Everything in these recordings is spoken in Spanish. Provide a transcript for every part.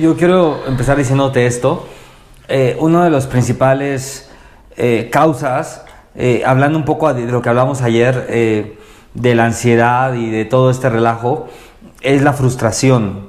yo quiero empezar diciéndote esto. Eh, uno de los principales eh, causas, eh, hablando un poco de lo que hablamos ayer, eh, de la ansiedad y de todo este relajo, es la frustración.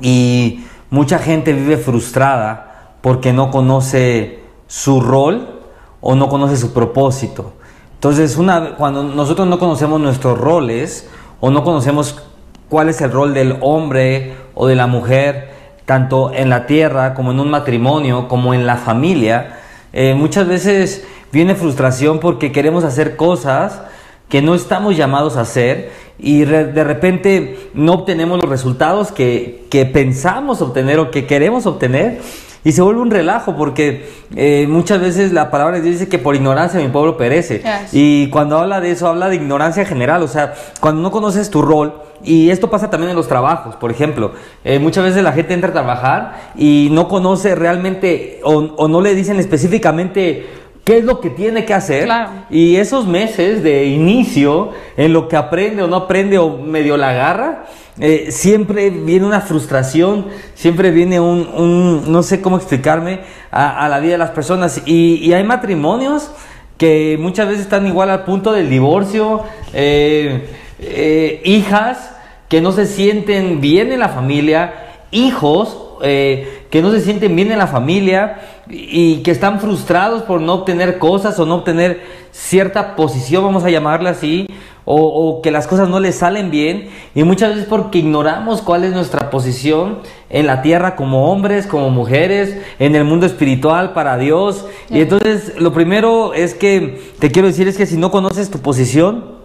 Y mucha gente vive frustrada porque no conoce su rol o no conoce su propósito. Entonces, una, cuando nosotros no conocemos nuestros roles o no conocemos cuál es el rol del hombre o de la mujer, tanto en la tierra como en un matrimonio, como en la familia, eh, muchas veces viene frustración porque queremos hacer cosas que no estamos llamados a hacer y de repente no obtenemos los resultados que, que pensamos obtener o que queremos obtener y se vuelve un relajo porque eh, muchas veces la palabra de Dios dice que por ignorancia mi pueblo perece. Y cuando habla de eso habla de ignorancia general, o sea, cuando no conoces tu rol y esto pasa también en los trabajos, por ejemplo, eh, muchas veces la gente entra a trabajar y no conoce realmente o, o no le dicen específicamente qué es lo que tiene que hacer. Claro. y esos meses de inicio en lo que aprende o no aprende o medio la agarra, eh, siempre viene una frustración, siempre viene un, no sé cómo explicarme, a, la vida de las personas. Y, hay matrimonios que muchas veces están igual al punto del divorcio, eh, eh, hijas que no se sienten bien en la familia, hijos que no se sienten bien en la familia y que están frustrados por no obtener cosas o no obtener cierta posición, vamos a llamarla así, o, o que las cosas no les salen bien y muchas veces porque ignoramos cuál es nuestra posición en la tierra como hombres, como mujeres, en el mundo espiritual para Dios. Y entonces lo primero es que te quiero decir es que si no conoces tu posición,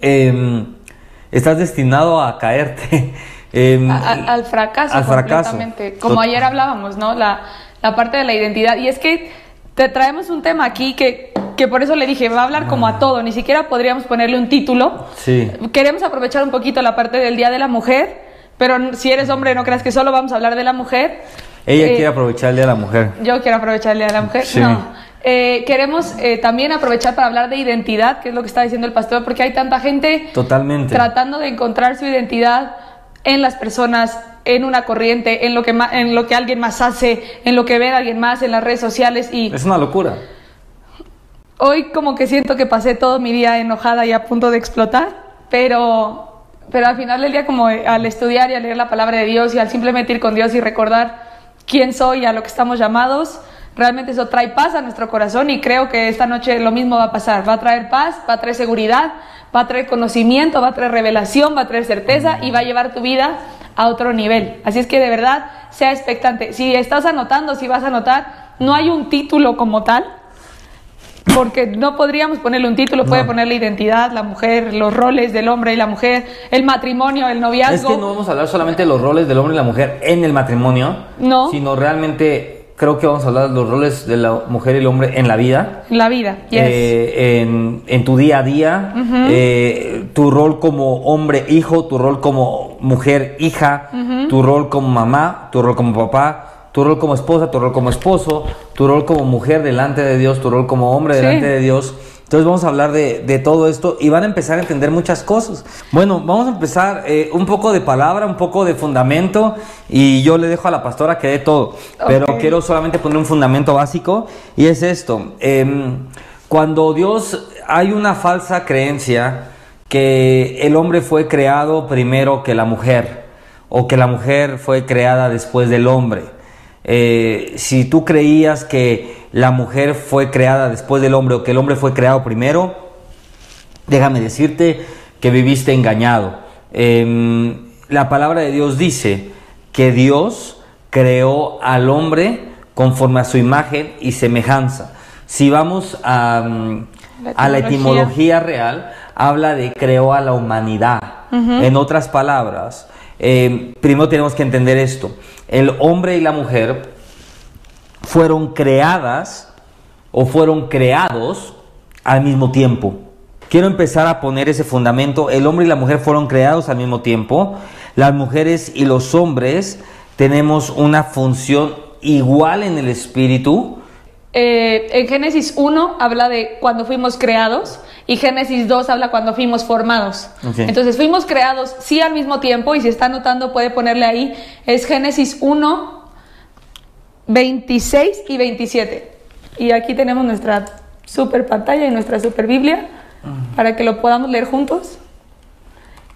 em, estás destinado a caerte. em, A- a- al fracaso al fracaso. completamente. Como ayer hablábamos, ¿no? La, la parte de la identidad. Y es que te traemos un tema aquí que, que por eso le dije, va a hablar como a todo, ni siquiera podríamos ponerle un título. Sí. Queremos aprovechar un poquito la parte del Día de la Mujer, pero si eres hombre no creas que solo vamos a hablar de la mujer. Ella Eh, quiere aprovechar el Día de la Mujer. Yo quiero aprovechar el Día de la Mujer. Sí. No. Eh, queremos eh, también aprovechar para hablar de identidad, que es lo que está diciendo el pastor, porque hay tanta gente Totalmente. tratando de encontrar su identidad en las personas, en una corriente, en lo que ma- en lo que alguien más hace, en lo que ve a alguien más en las redes sociales y Es una locura. Hoy como que siento que pasé todo mi día enojada y a punto de explotar, pero pero al final del día como eh, al estudiar y al leer la palabra de Dios y al simplemente ir con Dios y recordar quién soy y a lo que estamos llamados, realmente eso trae paz a nuestro corazón y creo que esta noche lo mismo va a pasar, va a traer paz, va a traer seguridad, va a traer conocimiento, va a traer revelación, va a traer certeza y va a llevar tu vida a otro nivel. Así es que de verdad sea expectante. Si estás anotando, si vas a anotar, no hay un título como tal, porque no podríamos ponerle un título, puede No. ponerle identidad, la mujer, los roles del hombre y la mujer, el matrimonio, el noviazgo. Es que no vamos a hablar solamente de los roles del hombre y la mujer en el matrimonio, No. sino realmente creo que vamos a hablar de los roles de la mujer y el hombre en la vida. La vida, yes. eh, en, en tu día a día, eh, tu rol como hombre hijo, tu rol como mujer hija, tu rol como mamá, tu rol como papá, tu rol como esposa, tu rol como esposo, tu rol como mujer delante de Dios, tu rol como hombre Sí. delante de Dios. Entonces vamos a hablar de, de todo esto y van a empezar a entender muchas cosas. Bueno, vamos a empezar eh, un poco de palabra, un poco de fundamento y yo le dejo a la pastora que dé todo. Pero quiero solamente poner un fundamento básico y es esto. em, cuando Dios hay una falsa creencia que el hombre fue creado primero que la mujer o que la mujer fue creada después del hombre. Eh, si tú creías que la mujer fue creada después del hombre o que el hombre fue creado primero, déjame decirte que viviste engañado. Em, la palabra de Dios dice que Dios creó al hombre conforme a su imagen y semejanza. Si vamos a, mm, La a la etimología. real, habla de creó a la humanidad. En otras palabras, eh, primero tenemos que entender esto. El hombre y la mujer fueron creadas o fueron creados al mismo tiempo. Quiero empezar a poner ese fundamento. El hombre y la mujer fueron creados al mismo tiempo. Las mujeres y los hombres tenemos una función igual en el espíritu. Eh, en Génesis 1 habla de cuando fuimos creados y Génesis 2 habla cuando fuimos formados. Entonces fuimos creados sí al mismo tiempo y si está anotando puede ponerle ahí, es Génesis 1, 26 y 27. Y aquí tenemos nuestra super pantalla y nuestra super Biblia para que lo podamos leer juntos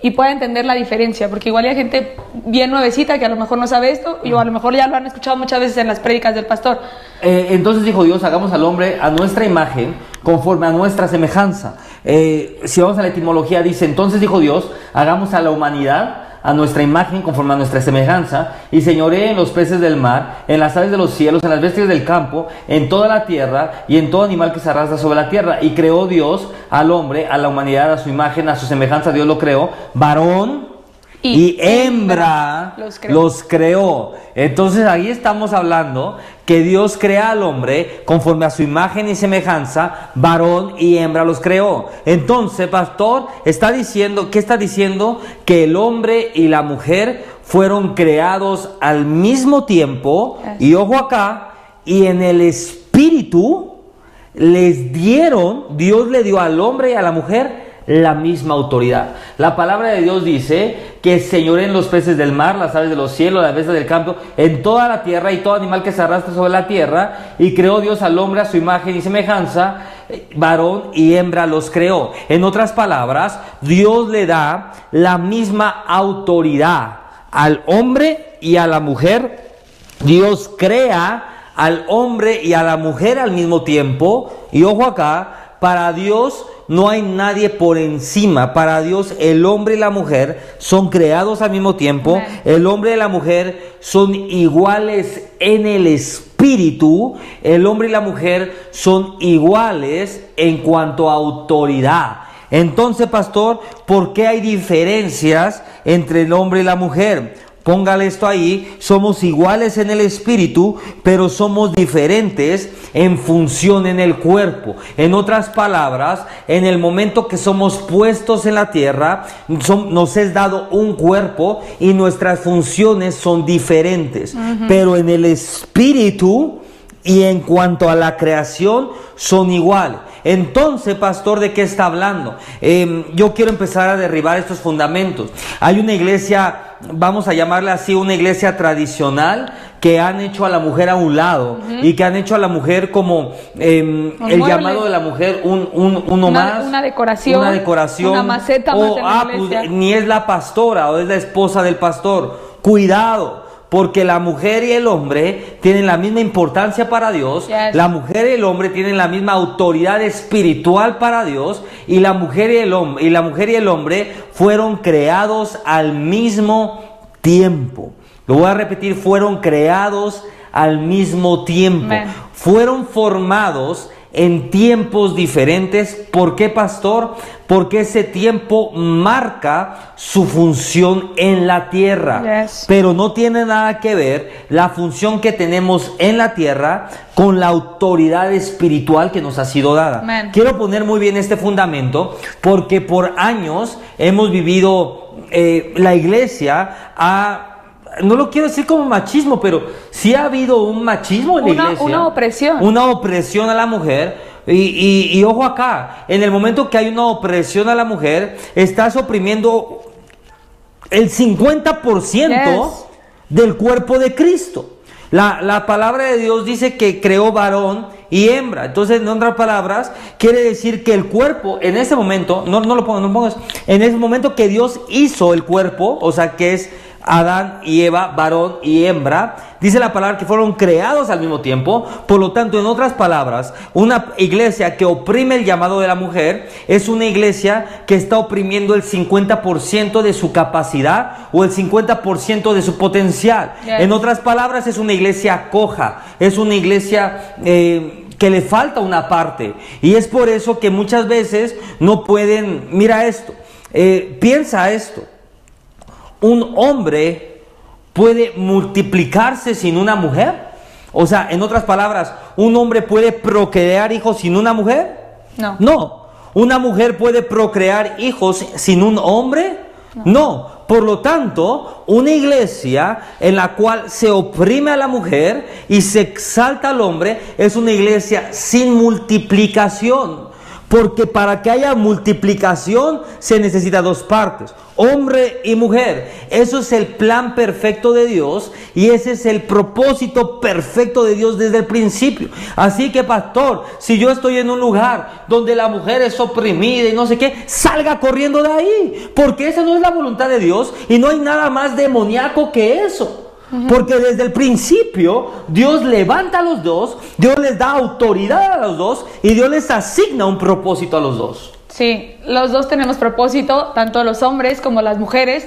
y pueda entender la diferencia, porque igual hay gente bien nuevecita que a lo mejor no sabe esto y o a lo mejor ya lo han escuchado muchas veces en las prédicas del pastor. Eh, entonces dijo Dios, hagamos al hombre a nuestra imagen, conforme a nuestra semejanza. Eh, si vamos a la etimología, dice, entonces dijo Dios, hagamos a la humanidad a nuestra imagen, conforme a nuestra semejanza, y señoree en los peces del mar, en las aves de los cielos, en las bestias del campo, en toda la tierra, y en todo animal que se arrastra sobre la tierra. Y creó Dios al hombre, a la humanidad, a su imagen, a su semejanza, Dios lo creó, varón y, Y hembra los creó. los creó. Entonces ahí estamos hablando que Dios crea al hombre conforme a su imagen y semejanza, varón y hembra los creó. Entonces, pastor, está diciendo, ¿qué está diciendo? Que el hombre y la mujer fueron creados al mismo tiempo, y ojo acá, y en el espíritu les dieron, Dios le dio al hombre y a la mujer la misma autoridad. La palabra de Dios dice que señoren los peces del mar, las aves de los cielos, las bestias del campo, en toda la tierra y todo animal que se arrastra sobre la tierra. Y creó Dios al hombre a su imagen y semejanza, eh, varón y hembra los creó. En otras palabras, Dios le da la misma autoridad al hombre y a la mujer. Dios crea al hombre y a la mujer al mismo tiempo. Y ojo acá, para Dios no hay nadie por encima. Para Dios el hombre y la mujer son creados al mismo tiempo. El hombre y la mujer son iguales en el espíritu. El hombre y la mujer son iguales en cuanto a autoridad. Entonces, pastor, ¿por qué hay diferencias entre el hombre y la mujer? Póngale esto ahí, somos iguales en el espíritu, pero somos diferentes en función en el cuerpo. En otras palabras, en el momento que somos puestos en la tierra, son- nos es dado un cuerpo y nuestras funciones son diferentes. Pero en el espíritu y en cuanto a la creación son iguales. Entonces, pastor, ¿de qué está hablando? Eh, yo quiero empezar a derribar estos fundamentos. Hay una iglesia, vamos a llamarla así, una iglesia tradicional que han hecho a la mujer a un lado y que han hecho a la mujer como eh, el mueble. llamado de la mujer un, un- uno Una- más. una decoración, Una decoración. una maceta o, más ah, pues, ni es la pastora o es la esposa del pastor. Cuidado. Porque la mujer y el hombre tienen la misma importancia para Dios, Yes. la mujer y el hombre tienen la misma autoridad espiritual para Dios y la mujer y el hombre y la mujer y el hombre fueron creados al mismo tiempo. Lo voy a repetir, fueron creados al mismo tiempo. Fueron formados en tiempos diferentes. ¿Por qué, pastor? Porque ese tiempo marca su función en la tierra. Yes. Pero no tiene nada que ver la función que tenemos en la tierra con la autoridad espiritual que nos ha sido dada. Quiero poner muy bien este fundamento porque por años hemos vivido, eh, la iglesia ha... No lo quiero decir como machismo, pero sí ha habido un machismo en la Una- iglesia. una opresión. Una opresión a la mujer. Y, y- y ojo acá, en el momento que hay una opresión a la mujer, estás oprimiendo el 50% Yes. del cuerpo de Cristo. La, la palabra de Dios dice que creó varón y hembra. Entonces, en otras palabras, quiere decir que el cuerpo, en ese momento, no, no lo pongas, no lo pongas, en ese momento que Dios hizo el cuerpo, o sea, que es Adán y Eva, varón y hembra, dice la palabra que fueron creados al mismo tiempo. Por lo tanto, en otras palabras, una iglesia que oprime el llamado de la mujer es una iglesia que está oprimiendo el 50% de su capacidad o el 50% de su potencial. En otras palabras, es una iglesia coja, es una iglesia... eh, que le falta una parte y es por eso que muchas veces no pueden, mira esto, eh, piensa esto, un hombre puede multiplicarse sin una mujer? O sea, en otras palabras, ¿un hombre puede procrear hijos sin una mujer? No. No. ¿Una mujer puede procrear hijos sin un hombre? No. Por lo tanto, una iglesia en la cual se oprime a la mujer y se exalta al hombre es una iglesia sin multiplicación. Porque para que haya multiplicación se necesita dos partes, hombre y mujer. Eso es el plan perfecto de Dios y ese es el propósito perfecto de Dios desde el principio. Así que pastor, si yo estoy en un lugar donde la mujer es oprimida y no sé qué, salga corriendo de ahí. Porque esa no es la voluntad de Dios y no hay nada más demoníaco que eso. Porque desde el principio Dios levanta a los dos, Dios les da autoridad a los dos y Dios les asigna un propósito a los dos. Sí, los dos tenemos propósito, tanto los hombres como las mujeres,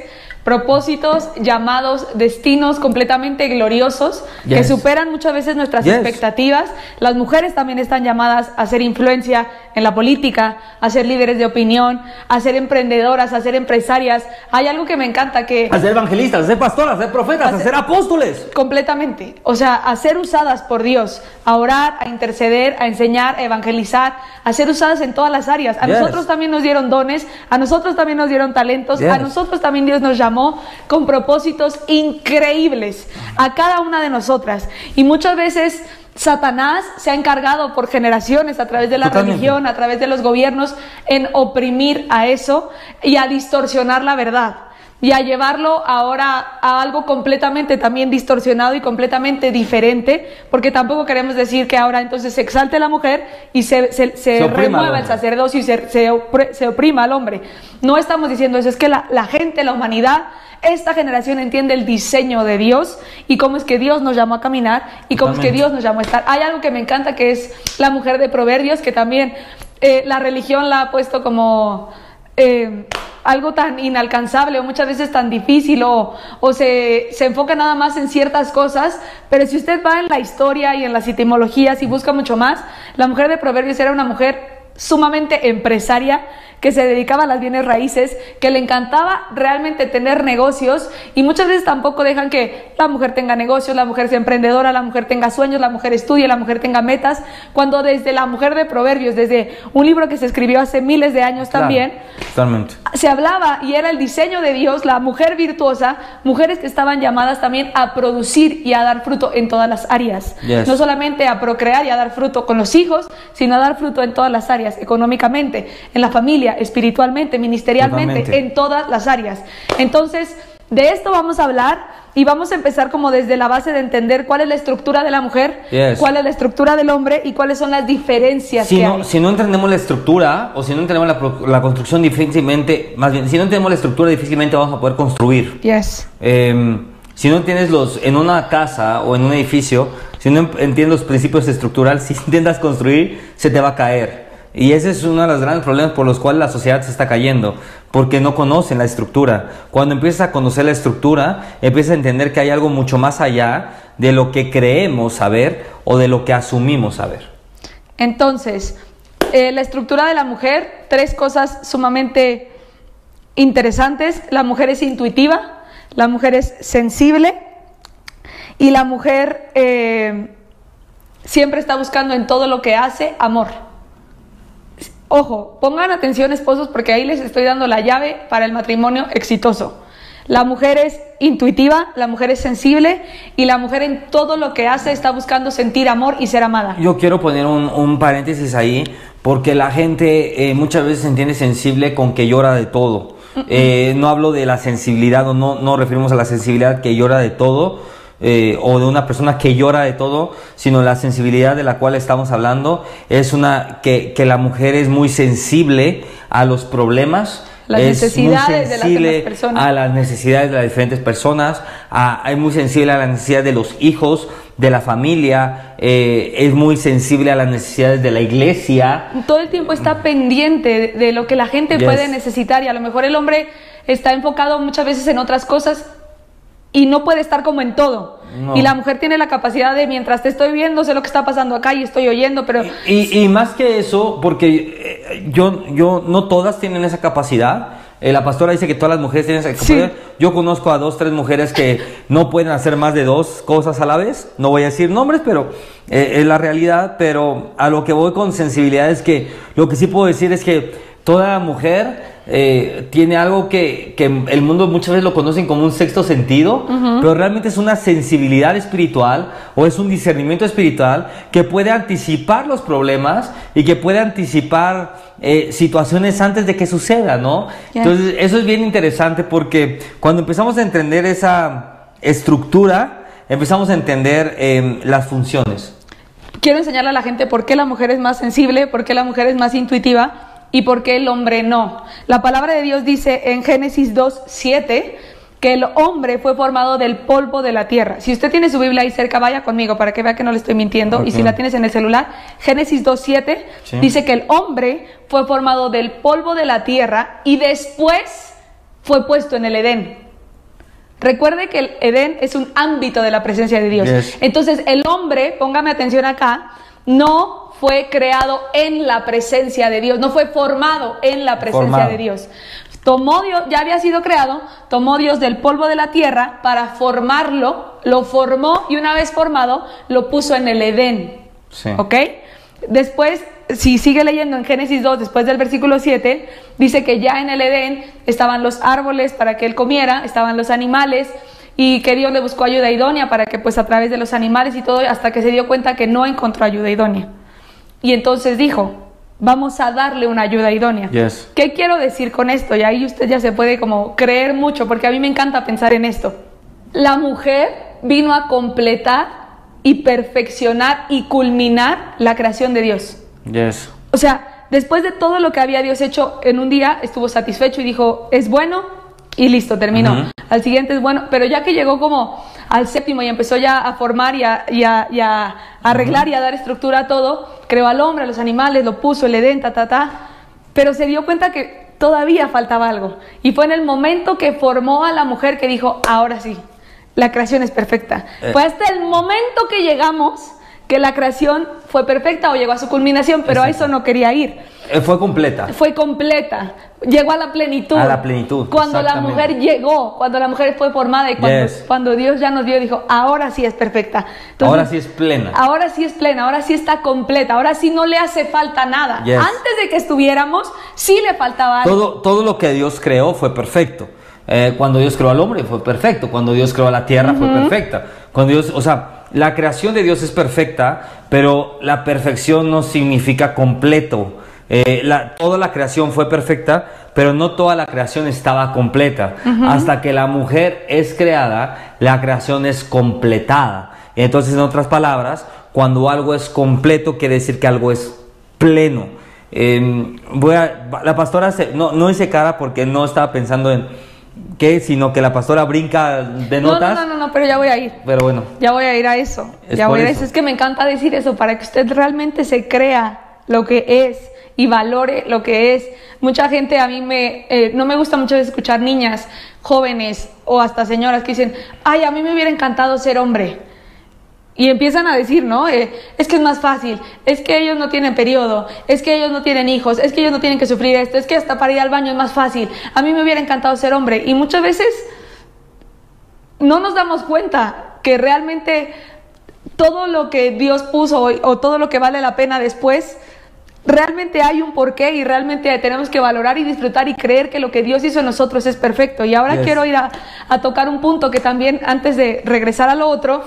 propósitos, llamados, destinos completamente gloriosos que superan muchas veces nuestras Yes. expectativas. Las mujeres también están llamadas a ser influencia en la política, a ser líderes de opinión, a ser emprendedoras, a ser empresarias. Hay algo que me encanta que A ser evangelistas, a ser pastoras, a ser profetas, A a ser- apóstoles. Completamente. O sea, a ser usadas por Dios, a orar, a interceder, a enseñar, a evangelizar, a ser usadas en todas las áreas. A Yes. nosotros también nos dieron dones, a nosotros también nos dieron talentos, a nosotros también Dios nos llamó con propósitos increíbles, a cada una de nosotras. Y muchas veces... Satanás se ha encargado por generaciones a través de la Totalmente. religión, a través de los gobiernos, en oprimir a eso y a distorsionar la verdad y a llevarlo ahora a algo completamente también distorsionado y completamente diferente, porque tampoco queremos decir que ahora entonces se exalte la mujer y se, se, se Se remueva el sacerdocio y se, se, opre- se oprima al hombre. No estamos diciendo eso, es que la, la gente, la humanidad, esta generación entiende el diseño de Dios y cómo es que Dios nos llamó a caminar y cómo es que. Dios nos llamó a estar. Hay algo que me encanta que es la mujer de Proverbios, que también eh, la religión la ha puesto como eh, algo tan inalcanzable o muchas veces tan difícil o, o se, se enfoca nada más en ciertas cosas, pero si usted va en la historia y en las etimologías y busca mucho más, la mujer de Proverbios era una mujer sumamente empresaria que se dedicaba a las bienes raíces, que le encantaba realmente tener negocios y muchas veces tampoco dejan que la mujer tenga negocios, la mujer sea emprendedora, la mujer tenga sueños, la mujer estudie, la mujer tenga metas, cuando desde la mujer de Proverbios, desde un libro que se escribió hace miles de años Claro, también, Totalmente. se hablaba y era el diseño de Dios, la mujer virtuosa, mujeres que estaban llamadas también a producir y a dar fruto en todas las áreas. Yes. No solamente a procrear y a dar fruto con los hijos, sino a dar fruto en todas las áreas, económicamente, en la familia, espiritualmente, ministerialmente, Totalmente. en todas las áreas. Entonces, de esto vamos a hablar y vamos a empezar como desde la base de entender cuál es la estructura de la mujer, Yes. cuál es la estructura del hombre y cuáles son las diferencias Si que no, hay. si no entendemos la estructura o si no entendemos la, construcción difícilmente, más bien, si no entendemos la estructura difícilmente vamos a poder construir. Yes. Eh, si no entiendes los, en una casa o en un edificio, si no em- entiendes los principios estructurales, si intentas construir, se te va a caer. Y ese es uno de los grandes problemas por los cuales la sociedad se está cayendo, porque no conocen la estructura. Cuando empiezas a conocer la estructura, empiezas a entender que hay algo mucho más allá de lo que creemos saber o de lo que asumimos saber. Entonces, eh, la estructura de la mujer, tres cosas sumamente interesantes. La mujer es intuitiva, la mujer es sensible y la mujer eh, siempre está buscando en todo lo que hace amor. Ojo, pongan atención esposos porque ahí les estoy dando la llave para el matrimonio exitoso. La mujer es intuitiva, la mujer es sensible y la mujer en todo lo que hace está buscando sentir amor y ser amada. Yo quiero poner un, un paréntesis ahí, porque la gente eh, muchas veces se entiende sensible con que llora de todo. Eh, no hablo de la sensibilidad, o no, no referimos a la sensibilidad que llora de todo, eh, o de una persona que llora de todo, sino la sensibilidad de la cual estamos hablando es una que, que la mujer es muy sensible a los problemas. Las es necesidades de las sensible personas. a las necesidades de las diferentes personas, a- es muy sensible a la necesidad de los hijos, de la familia, eh, es muy sensible a las necesidades de la iglesia. todo el tiempo está pendiente de, de lo que la gente Yes. puede necesitar y a lo mejor el hombre está enfocado muchas veces en otras cosas y no puede estar como en todo. No. Y la mujer tiene la capacidad de mientras te estoy viendo, sé lo que está pasando acá y estoy oyendo, pero Y, y más que eso, porque eh, yo, yo, no todas tienen esa capacidad. Eh, la pastora dice que todas las mujeres tienen esa capacidad. Sí. Yo conozco a dos, tres mujeres que no pueden hacer más de dos cosas a la vez. No voy a decir nombres, pero eh, es la realidad. Pero a lo que voy con sensibilidad es que lo que sí puedo decir es que toda mujer eh, tiene algo que, que el mundo muchas veces lo conocen como un sexto sentido, pero realmente es una sensibilidad espiritual o es un discernimiento espiritual que puede anticipar los problemas y que puede anticipar eh, situaciones antes de que suceda, ¿no? Entonces, eso es bien interesante porque cuando empezamos a entender esa estructura, empezamos a entender eh, las funciones. Quiero enseñarle a la gente por qué la mujer es más sensible, por qué la mujer es más intuitiva y por qué el hombre no. La palabra de Dios dice en Génesis 2, 7 que el hombre fue formado del polvo de la tierra. Si usted tiene su Biblia ahí cerca, vaya conmigo para que vea que no le estoy mintiendo. Y si la tienes en el celular, Génesis 2, 7 Sí. dice que el hombre fue formado del polvo de la tierra y después fue puesto en el Edén. Recuerde que el Edén es un ámbito de la presencia de Dios. Yes. Entonces, el hombre, póngame atención acá, no fue creado en la presencia de Dios, no fue formado en la presencia Formado. de Dios. Tomó Dios, ya había sido creado, tomó Dios del polvo de la tierra para formarlo, lo formó y una vez formado lo puso en el Edén. Sí. ¿Ok? Después, si sigue leyendo en Génesis 2, después del versículo 7, dice que ya en el Edén estaban los árboles para que él comiera, estaban los animales y que Dios le buscó ayuda idónea para que pues a través de los animales y todo, hasta que se dio cuenta que no encontró ayuda idónea. Y entonces dijo, vamos a darle una ayuda idónea. Yes. ¿Qué quiero decir con esto? Y ahí usted ya se puede como creer mucho, porque a mí me encanta pensar en esto. La mujer vino a completar y perfeccionar y culminar la creación de Dios. Yes. O sea, después de todo lo que había Dios hecho en un día, estuvo satisfecho y dijo, es bueno y listo, terminó. Ujú. Al siguiente es bueno, pero ya que llegó como al séptimo y empezó ya a formar y a, y a- y a arreglar y a dar estructura a todo, creó al hombre, a los animales, lo puso, el Edén, ta, ta, ta, pero se dio cuenta que todavía faltaba algo. Y fue en el momento que formó a la mujer que dijo, ahora sí, la creación es perfecta. Eh. Fue hasta el momento que llegamos que la creación fue perfecta o llegó a su culminación, pero a eso no quería ir. Eh, fue completa. Fue completa, llegó a la plenitud. A la plenitud, Cuando la mujer llegó, cuando la mujer fue formada y cuando, Yes. cuando Dios ya nos dio, dijo, ahora sí es perfecta. Entonces, Ahora sí es plena. Ahora sí es plena, ahora sí está completa, ahora sí no le hace falta nada. Yes. Antes de que estuviéramos, sí le faltaba algo. Todo, todo lo que Dios creó fue perfecto. Eh, cuando Dios creó al hombre fue perfecto. Cuando Dios creó la tierra fue perfecta. Cuando Dios, o sea, la creación de Dios es perfecta, pero la perfección no significa completo. Eh, la- toda la creación fue perfecta, pero no toda la creación estaba completa. Hasta que la mujer es creada, la creación es completada. Entonces, en otras palabras, cuando algo es completo, quiere decir que algo es pleno. Eh, voy a, la pastora se- no, no hice cara porque no estaba pensando en qué, sino que la pastora brinca de no, notas. no, no, no, no, pero ya voy a ir. Pero bueno, Ya voy a ir a eso. Es ya voy a ir a eso. Es que me encanta decir eso para que usted realmente se crea lo que es y valore lo que es. Mucha gente a mí me eh, no me gusta mucho escuchar niñas, jóvenes o hasta señoras que dicen, ay, a mí me hubiera encantado ser hombre. Y empiezan a decir, ¿no? Eh, es que es más fácil, es que ellos no tienen periodo, es que ellos no tienen hijos, es que ellos no tienen que sufrir esto, es que hasta para ir al baño es más fácil. A mí me hubiera encantado ser hombre. Y muchas veces no nos damos cuenta que realmente todo lo que Dios puso o, o todo lo que vale la pena después, realmente hay un porqué y realmente tenemos que valorar y disfrutar y creer que lo que Dios hizo en nosotros es perfecto. Y ahora Yes. quiero ir a, a tocar un punto que también antes de regresar a lo otro,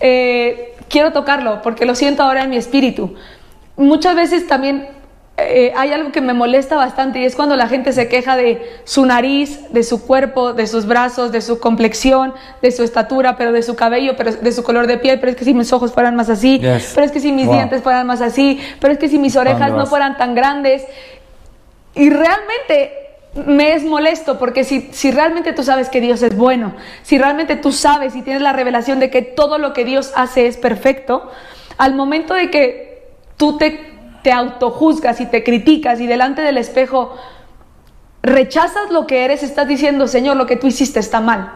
eh, quiero tocarlo porque lo siento ahora en mi espíritu. Muchas veces también eh, hay algo que me molesta bastante y es cuando la gente se queja de su nariz, de su cuerpo, de sus brazos, de su complexión, de su estatura, pero de su cabello, pero de su color de piel, pero es que si mis ojos fueran más así, Yes. pero es que si mis Wow. dientes fueran más así, pero es que si mis orejas no fueran tan grandes. Y realmente me es molesto porque si, si realmente tú sabes que Dios es bueno, si realmente tú sabes y tienes la revelación de que todo lo que Dios hace es perfecto, al momento de que tú te, te autojuzgas y te criticas y delante del espejo rechazas lo que eres, estás diciendo, Señor, lo que tú hiciste está mal.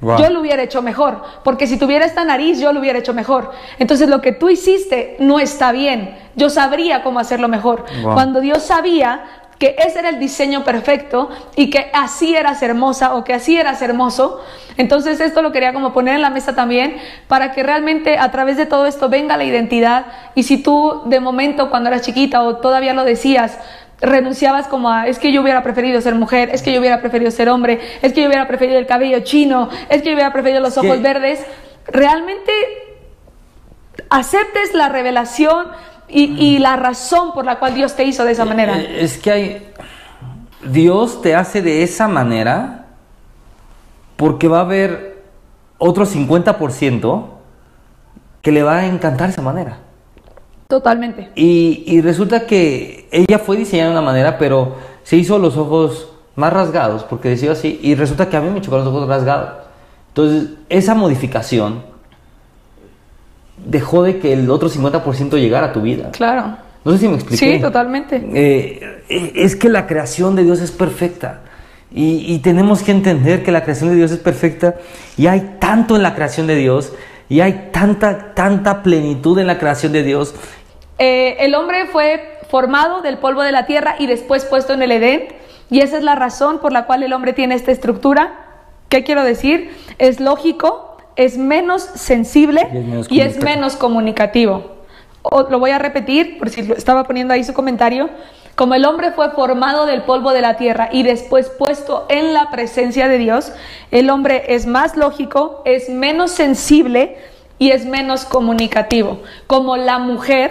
Wow. Yo lo hubiera hecho mejor, porque si tuviera esta nariz, yo lo hubiera hecho mejor. Entonces lo que tú hiciste no está bien. Yo sabría cómo hacerlo mejor. Wow. Cuando Dios sabía que ese era el diseño perfecto y que así eras hermosa o que así eras hermoso, entonces esto lo quería como poner en la mesa también para que realmente a través de todo esto venga la identidad. Y si tú de momento cuando eras chiquita o todavía lo decías, renunciabas como a, es que yo hubiera preferido ser mujer, es que yo hubiera preferido ser hombre, es que yo hubiera preferido el cabello chino, es que yo hubiera preferido los ojos verdes, realmente aceptes la revelación y, y la razón por la cual Dios te hizo de esa manera. Eh, Es que hay. Dios te hace de esa manera porque va a haber otro 50% que le va a encantar esa manera. Totalmente. Y, y resulta que ella fue diseñada de una manera, pero se hizo los ojos más rasgados, porque decía así, y resulta que a mí me chocaron los ojos rasgados. Entonces, esa modificación dejó de que el otro 50% llegara a tu vida. Claro. No sé si me expliqué. Sí, totalmente. Eh, eh, es que la creación de Dios es perfecta. Y, y tenemos que entender que la creación de Dios es perfecta. Y hay tanto en la creación de Dios. Y hay tanta, tanta plenitud en la creación de Dios. Eh, el hombre fue formado del polvo de la tierra y después puesto en el Edén. Y esa es la razón por la cual el hombre tiene esta estructura. ¿Qué quiero decir? Es lógico, es menos sensible Y es menos y es comunicativo. menos comunicativo. O- lo voy a repetir, por si lo estaba poniendo ahí su comentario. Como el hombre fue formado del polvo de la tierra y después puesto en la presencia de Dios, el hombre es más lógico, es menos sensible y es menos comunicativo. Como la mujer,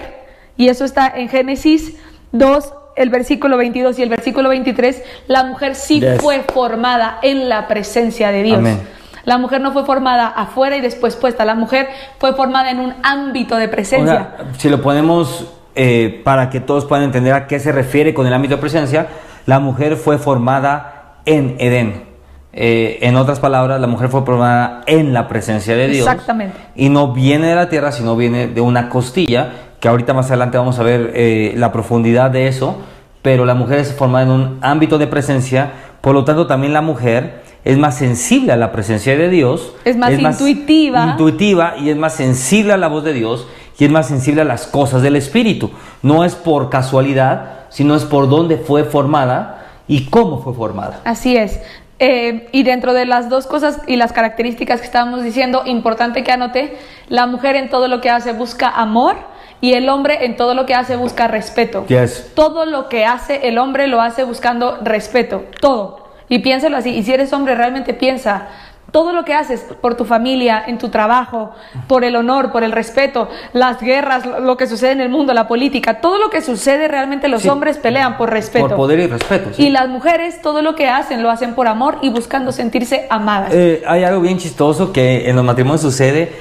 y eso está en Génesis 2, el versículo 22 y el versículo 23, la mujer sí Yes. fue formada en la presencia de Dios. Amén. La mujer no fue formada afuera y después puesta. La mujer fue formada en un ámbito de presencia. Ahora, si lo ponemos eh, para que todos puedan entender a qué se refiere con el ámbito de presencia, la mujer fue formada en Edén. Eh, en otras palabras, la mujer fue formada en la presencia de Dios. Exactamente. Y no viene de la tierra, sino viene de una costilla, que ahorita más adelante vamos a ver eh, la profundidad de eso. Pero la mujer es formada en un ámbito de presencia, por lo tanto también la mujer es más sensible a la presencia de Dios. Es más intuitiva. intuitiva y es más sensible a la voz de Dios y es más sensible a las cosas del Espíritu. No es por casualidad, sino es por dónde fue formada y cómo fue formada. Así es. Eh, y dentro de las dos cosas y las características que estábamos diciendo, importante que anote, la mujer en todo lo que hace busca amor y el hombre en todo lo que hace busca respeto. Yes. Todo lo que hace el hombre lo hace buscando respeto, todo. Y piénselo así, y si eres hombre realmente piensa, todo lo que haces por tu familia, en tu trabajo, por el honor, por el respeto, las guerras, lo lo que sucede en el mundo, la política, todo lo que sucede realmente los Sí. hombres pelean por respeto. Por poder y respeto. sí. Y las mujeres todo lo que hacen lo hacen por amor y buscando sentirse amadas. Eh, hay algo bien chistoso que en los matrimonios sucede,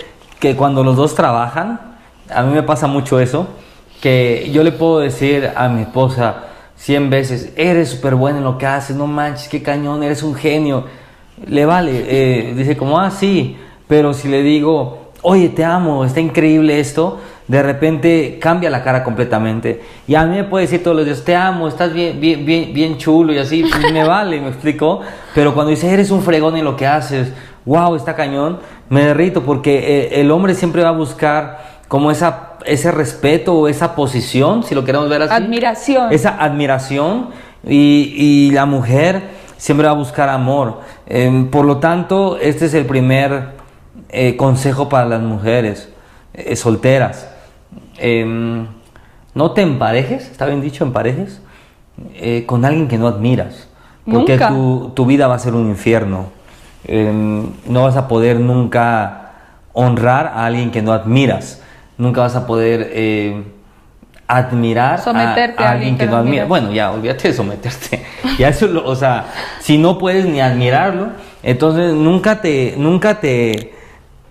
que cuando los dos trabajan, a mí me pasa mucho eso, que yo le puedo decir a mi esposa cien veces, eres súper buena en lo que haces, no manches, qué cañón, eres un genio. Le vale, eh, dice como, ah, sí, pero si le digo, oye, te amo, está increíble esto, de repente cambia la cara completamente. Y a mí me puede decir todos los días, te amo, estás bien, bien, bien, bien chulo y así, pues me vale, me explico. Pero cuando dice, eres un fregón en lo que haces, wow, está cañón, me derrito porque eh, el hombre siempre va a buscar como esa, ese respeto o esa posición, si lo queremos ver así. Admiración. Esa admiración y, y la mujer siempre va a buscar amor. Em, por lo tanto, este es el primer eh, consejo para las mujeres eh, solteras. Em, no te emparejes, está bien dicho, emparejes, eh, con alguien que no admiras. Porque Nunca. tu, tu vida va a ser un infierno. Em, no vas a poder nunca honrar a alguien que no admiras. Nunca vas a poder eh, admirar a- Someterte a, alguien que, no admiras. Bueno, ya, olvídate de someterte. ya eso, lo- o sea, si no puedes ni admirarlo, entonces nunca te, nunca te,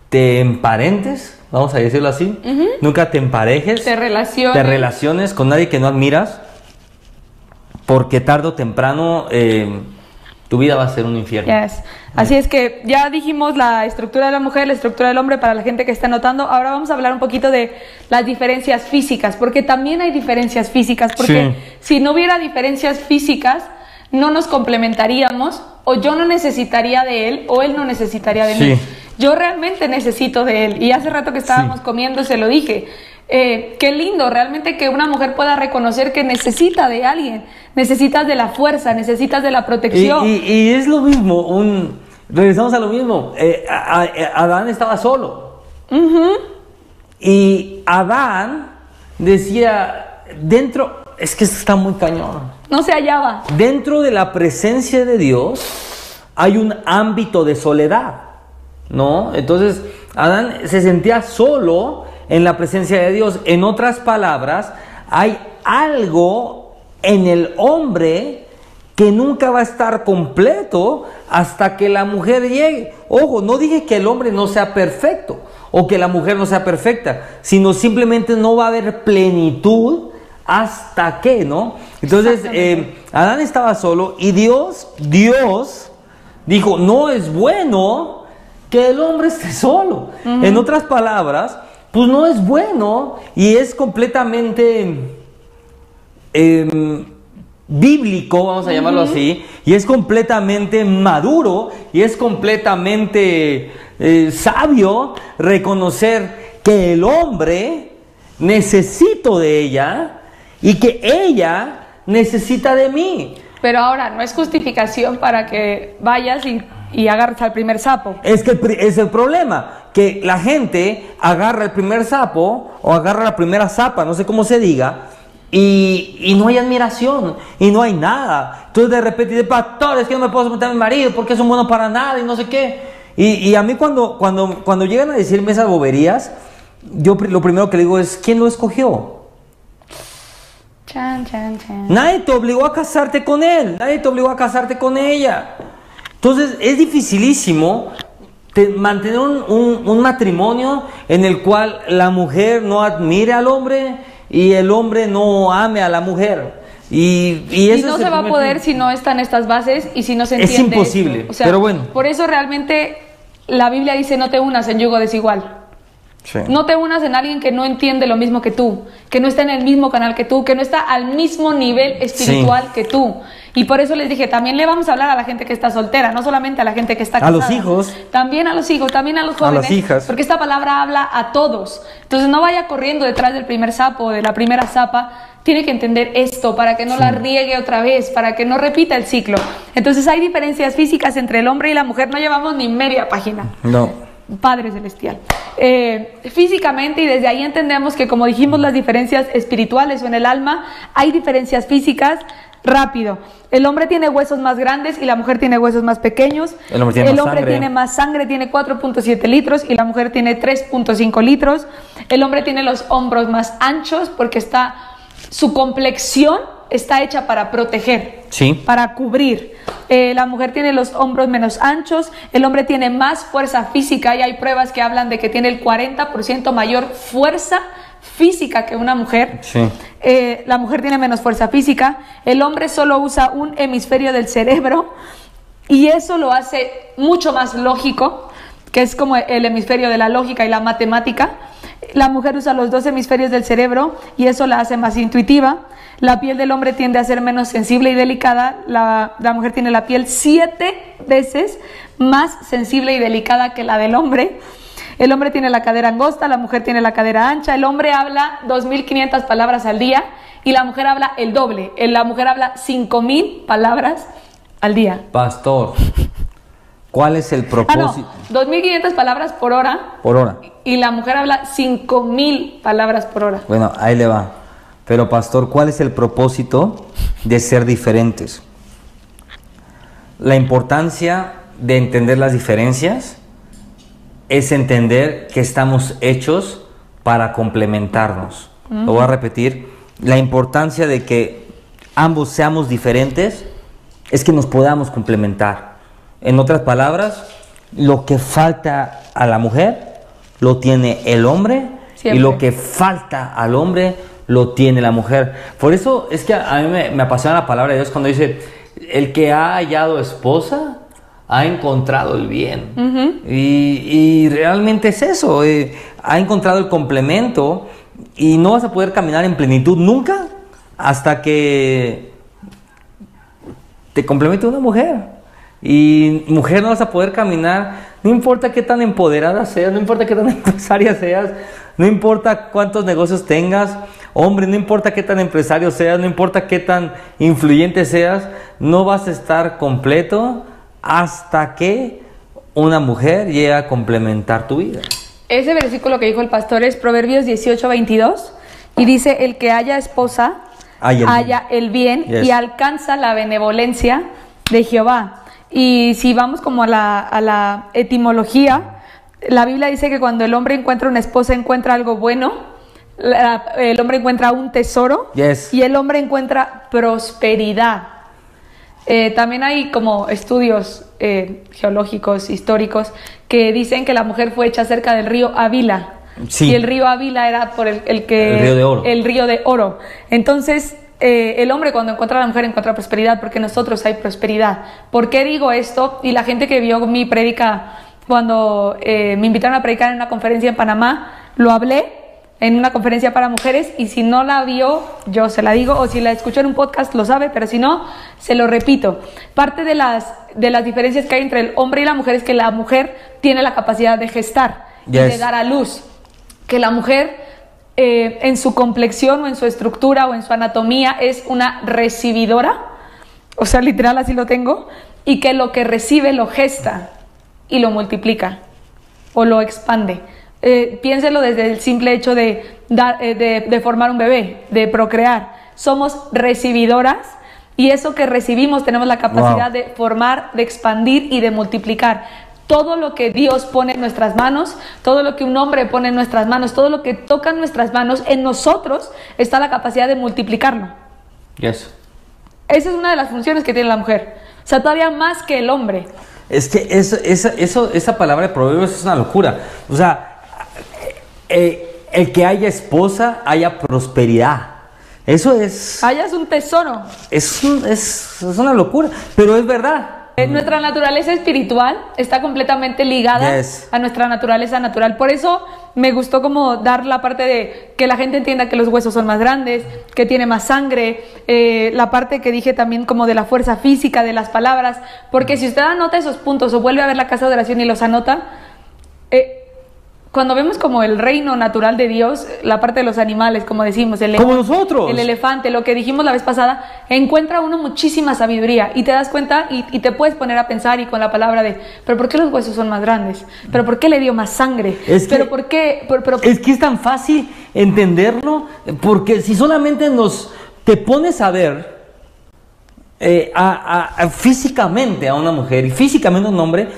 te emparentes, vamos a decirlo así. Nunca te emparejes. Te relaciones. Te relaciones con nadie que no admiras, porque tarde o temprano eh, tu vida va a ser un infierno. Yes. Así es que ya dijimos la estructura de la mujer, la estructura del hombre para la gente que está notando. Ahora vamos a hablar un poquito de las diferencias físicas, porque también hay diferencias físicas, porque Sí. si no hubiera diferencias físicas, no nos complementaríamos, o yo no necesitaría de él, o él no necesitaría de mí. Yo realmente necesito de él. Y hace rato que estábamos Sí. comiendo se lo dije. Eh, qué lindo realmente que una mujer pueda reconocer que necesita de alguien, necesitas de la fuerza, necesitas de la protección. y- y es lo mismo, un, regresamos a lo mismo. eh, a- a- Adán estaba solo. Y Adán decía, dentro, es que está muy cañón. No se hallaba. Dentro de la presencia de Dios hay un ámbito de soledad, ¿no? Entonces, Adán se sentía solo en la presencia de Dios. En otras palabras, hay algo en el hombre que nunca va a estar completo hasta que la mujer llegue. Ojo, no dije que el hombre no sea perfecto o que la mujer no sea perfecta, sino simplemente no va a haber plenitud hasta que, ¿no? Entonces, eh, Adán estaba solo y Dios, Dios dijo, no es bueno que el hombre esté solo. En otras palabras, pues no es bueno y es completamente em, bíblico, vamos a llamarlo así, y es completamente maduro y es completamente eh, sabio reconocer que el hombre necesito de ella y que ella necesita de mí. Pero ahora, no es justificación para que vayas y, y agarres al primer sapo. Es que es el problema, que la gente agarra el primer sapo o agarra la primera zapa, no sé cómo se diga, y, y no hay admiración, y no hay nada. Entonces de repente dice, pastor, es que no me puedo someter a mi marido porque es un bueno para nada y no sé qué. Y, y a mí cuando, cuando, cuando llegan a decirme esas boberías, yo lo primero que le digo es, ¿quién lo escogió? Chan, chan, chan. Nadie te obligó a casarte con él, nadie te obligó a casarte con ella. Entonces es dificilísimo mantener un, un- un matrimonio en el cual la mujer no admire al hombre y el hombre no ame a la mujer. Y, y no es se va a poder punto. si no están estas bases y si no se Es entiende. imposible. O sea, pero bueno. Por eso realmente la Biblia dice no te unas en yugo desigual. Sí. No te unas en alguien que no entiende lo mismo que tú, que no está en el mismo canal que tú, que no está al mismo nivel espiritual que tú. Y por eso les dije, también le vamos a hablar a la gente que está soltera, no solamente a la gente que está A casada. los hijos. También a los hijos, también a los A las jóvenes. hijas. Porque esta palabra habla a todos. Entonces no vaya corriendo detrás del primer sapo o de la primera zapa. Tiene que entender esto para que no la riegue otra vez, para que no repita el ciclo. Entonces hay diferencias físicas entre el hombre y la mujer. No llevamos ni media página. No. Padre Celestial. Eh, físicamente, y desde ahí entendemos que, como dijimos, las diferencias espirituales o en el alma, hay diferencias físicas. Rápido. El hombre tiene huesos más grandes y la mujer tiene huesos más pequeños. El hombre tiene más hombre sangre. tiene más sangre, tiene 4.7 litros y la mujer tiene 3.5 litros. El hombre tiene los hombros más anchos porque está su complexión está hecha para proteger Sí. para cubrir. Eh, la mujer tiene los hombros menos anchos, el hombre tiene más fuerza física y hay pruebas que hablan de que tiene el 40% mayor fuerza física que una mujer. Sí. Eh, la mujer tiene menos fuerza física, el hombre solo usa un hemisferio del cerebro y eso lo hace mucho más lógico, que es como el hemisferio de la lógica y la matemática. La mujer usa los dos hemisferios del cerebro y eso la hace más intuitiva. La piel del hombre tiende a ser menos sensible y delicada. La, la mujer tiene la piel siete veces más sensible y delicada que la del hombre. El hombre tiene la cadera angosta, la mujer tiene la cadera ancha. El hombre habla 2.500 palabras al día y la mujer habla el doble. La mujer habla 5.000 palabras al día. Pastor, ¿cuál es el Ah, no, propósito? 2.500 palabras por hora Por hora. y la mujer habla 5.000 palabras por hora. Bueno, ahí le va. Pero pastor, ¿cuál es el propósito de ser diferentes? La importancia de entender las diferencias es entender que estamos hechos para complementarnos. Lo voy a repetir. La importancia de que ambos seamos diferentes es que nos podamos complementar. En otras palabras, lo que falta a la mujer lo tiene el hombre y lo que falta al hombre lo tiene la mujer. Por eso es que a mí me, me apasiona la palabra de Dios cuando dice, el que ha hallado esposa ha encontrado el bien. y, y realmente es eso, eh, ha encontrado el complemento y no vas a poder caminar en plenitud nunca hasta que te complemente una mujer. Y mujer no vas a poder caminar, no importa qué tan empoderada seas, no importa qué tan empresaria seas, no importa cuántos negocios tengas, hombre, no importa qué tan empresario seas, no importa qué tan influyente seas, no vas a estar completo hasta que una mujer llegue a complementar tu vida. Ese versículo que dijo el pastor es Proverbios 18, 22 y dice, el que haya esposa el haya el bien Yes. y alcanza la benevolencia de Jehová. Y si vamos como a la, a la etimología, la Biblia dice que cuando el hombre encuentra una esposa encuentra algo bueno, la- el hombre encuentra un tesoro Yes. y el hombre encuentra prosperidad. Eh, también hay como estudios eh, geológicos, históricos, que dicen que la mujer fue hecha cerca del río Ávila. Sí. Y el río Ávila era por el, el que... El río de oro. el río de oro. Entonces, eh, el hombre cuando encuentra a la mujer encuentra prosperidad, porque nosotros hay prosperidad. ¿Por qué digo esto? Y la gente que vio mi prédica cuando eh, me invitaron a predicar en una conferencia en Panamá, lo hablé en una conferencia para mujeres y si no la vio, yo se la digo, o si la escuchó en un podcast, lo sabe, pero si no, se lo repito. Parte de las, de las diferencias que hay entre el hombre y la mujer es que la mujer tiene la capacidad de gestar y de dar a luz. Que la mujer eh, en su complexión o en su estructura o en su anatomía es una recibidora, o sea, literal así lo tengo, y que lo que recibe lo gesta y lo multiplica o lo expande. Eh, piénselo desde el simple hecho de, dar- eh, de, de formar un bebé, de procrear. Somos recibidoras y eso que recibimos tenemos la capacidad Wow. de formar, de expandir y de multiplicar. Todo lo que Dios pone en nuestras manos, todo lo que un hombre pone en nuestras manos, todo lo que toca en nuestras manos, en nosotros está la capacidad de multiplicarlo. Yes. Esa es una de las funciones que tiene la mujer. O sea, todavía más que el hombre. Es que eso, esa, eso, esa palabra de proverbios es una locura. O sea, eh, el que haya esposa, haya prosperidad. Eso es, Allá es un tesoro. es, un- es, es una locura, pero es verdad. Eh, Nuestra naturaleza espiritual está completamente ligada Yes. a nuestra naturaleza natural. Por eso me gustó como dar la parte de que la gente entienda que los huesos son más grandes, que tiene más sangre, eh, la parte que dije también como de la fuerza física de las palabras, porque si usted anota esos puntos o vuelve a ver la casa de oración y los anota, eh, cuando vemos como el reino natural de Dios, la parte de los animales, como decimos, el Como nosotros. el elefante, lo que dijimos la vez pasada, encuentra uno muchísima sabiduría y te das cuenta y, y te puedes poner a pensar y con la palabra de, pero ¿por qué los huesos son más grandes? ¿Pero por qué le dio más sangre? Es que- ¿Pero por qué? Por- pero, Es que es tan fácil entenderlo, porque si solamente nos te pones a ver eh, a- a- a- físicamente a una mujer y físicamente a un hombre,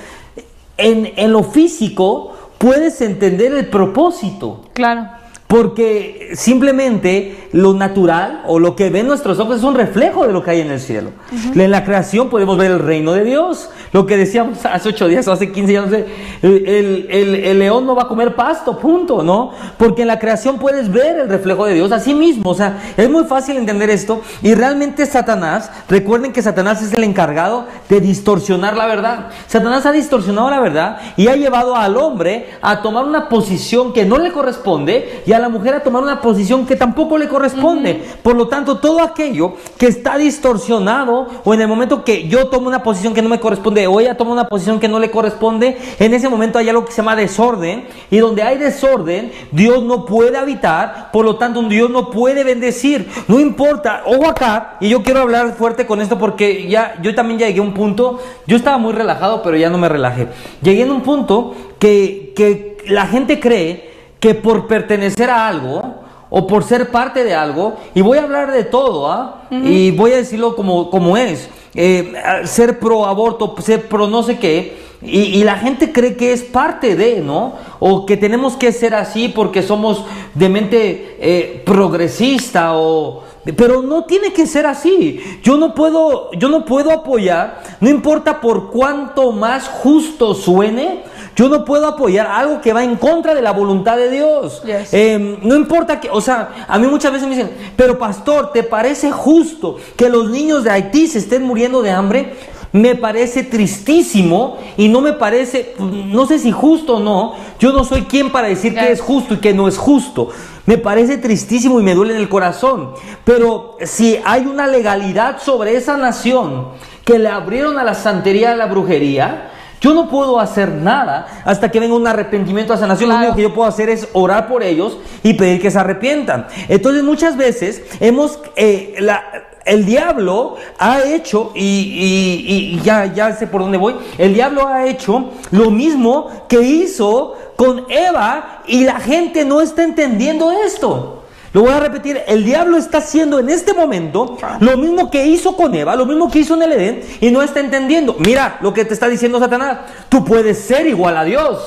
en, en lo físico puedes entender el propósito. claro, Porque simplemente lo natural o lo que ven nuestros ojos es un reflejo de lo que hay en el cielo. En la creación podemos ver el reino de Dios. Lo que decíamos hace ocho días o hace 15 días, el, el- el- el león no va a comer pasto, punto, ¿no? Porque en la creación puedes ver el reflejo de Dios a sí mismo. O sea, es muy fácil entender esto. Y realmente Satanás, recuerden que Satanás es el encargado de distorsionar la verdad. Satanás ha distorsionado la verdad y ha llevado al hombre a tomar una posición que no le corresponde y a la mujer a tomar una posición que tampoco le corresponde. Por lo tanto, todo aquello que está distorsionado o en el momento que yo tomo una posición que no me corresponde o ella toma una posición que no le corresponde, en ese momento hay algo que se llama desorden y donde hay desorden, Dios no puede habitar, por lo tanto, Dios no puede bendecir. No importa, ojo acá, y yo quiero hablar fuerte con esto porque ya yo también ya llegué a un punto, yo estaba muy relajado, pero ya no me relajé. Llegué a un punto que, que la gente cree que por pertenecer a algo o por ser parte de algo, y voy a hablar de todo, ¿ah? Y voy a decirlo como, como es, eh, ser pro aborto, ser pro no sé qué, y, y la gente cree que es parte de, ¿no? O que tenemos que ser así porque somos de mente eh, progresista o... Pero no tiene que ser así. Yo no puedo, yo no puedo apoyar, no importa por cuánto más justo suene, yo no puedo apoyar algo que va en contra de la voluntad de Dios. Yes. Eh, no importa que, o sea, a mí muchas veces me dicen, pero pastor, ¿te parece justo que los niños de Haití se estén muriendo de hambre? Me parece tristísimo y no me parece, no sé si justo o no, yo no soy quien para decir que es justo y que no es justo. Me parece tristísimo y me duele en el corazón. Pero si hay una legalidad sobre esa nación que le abrieron a la santería, a la brujería, yo no puedo hacer nada hasta que venga un arrepentimiento a esa nación. Lo único que yo puedo hacer es orar por ellos y pedir que se arrepientan. Entonces muchas veces hemos... eh, la- el diablo ha hecho, y, y- y ya, ya sé por dónde voy, el diablo ha hecho lo mismo que hizo con Eva y la gente no está entendiendo esto. Lo voy a repetir, el diablo está haciendo en este momento lo mismo que hizo con Eva, lo mismo que hizo en el Edén y no está entendiendo. Mira lo que te está diciendo Satanás, tú puedes ser igual a Dios.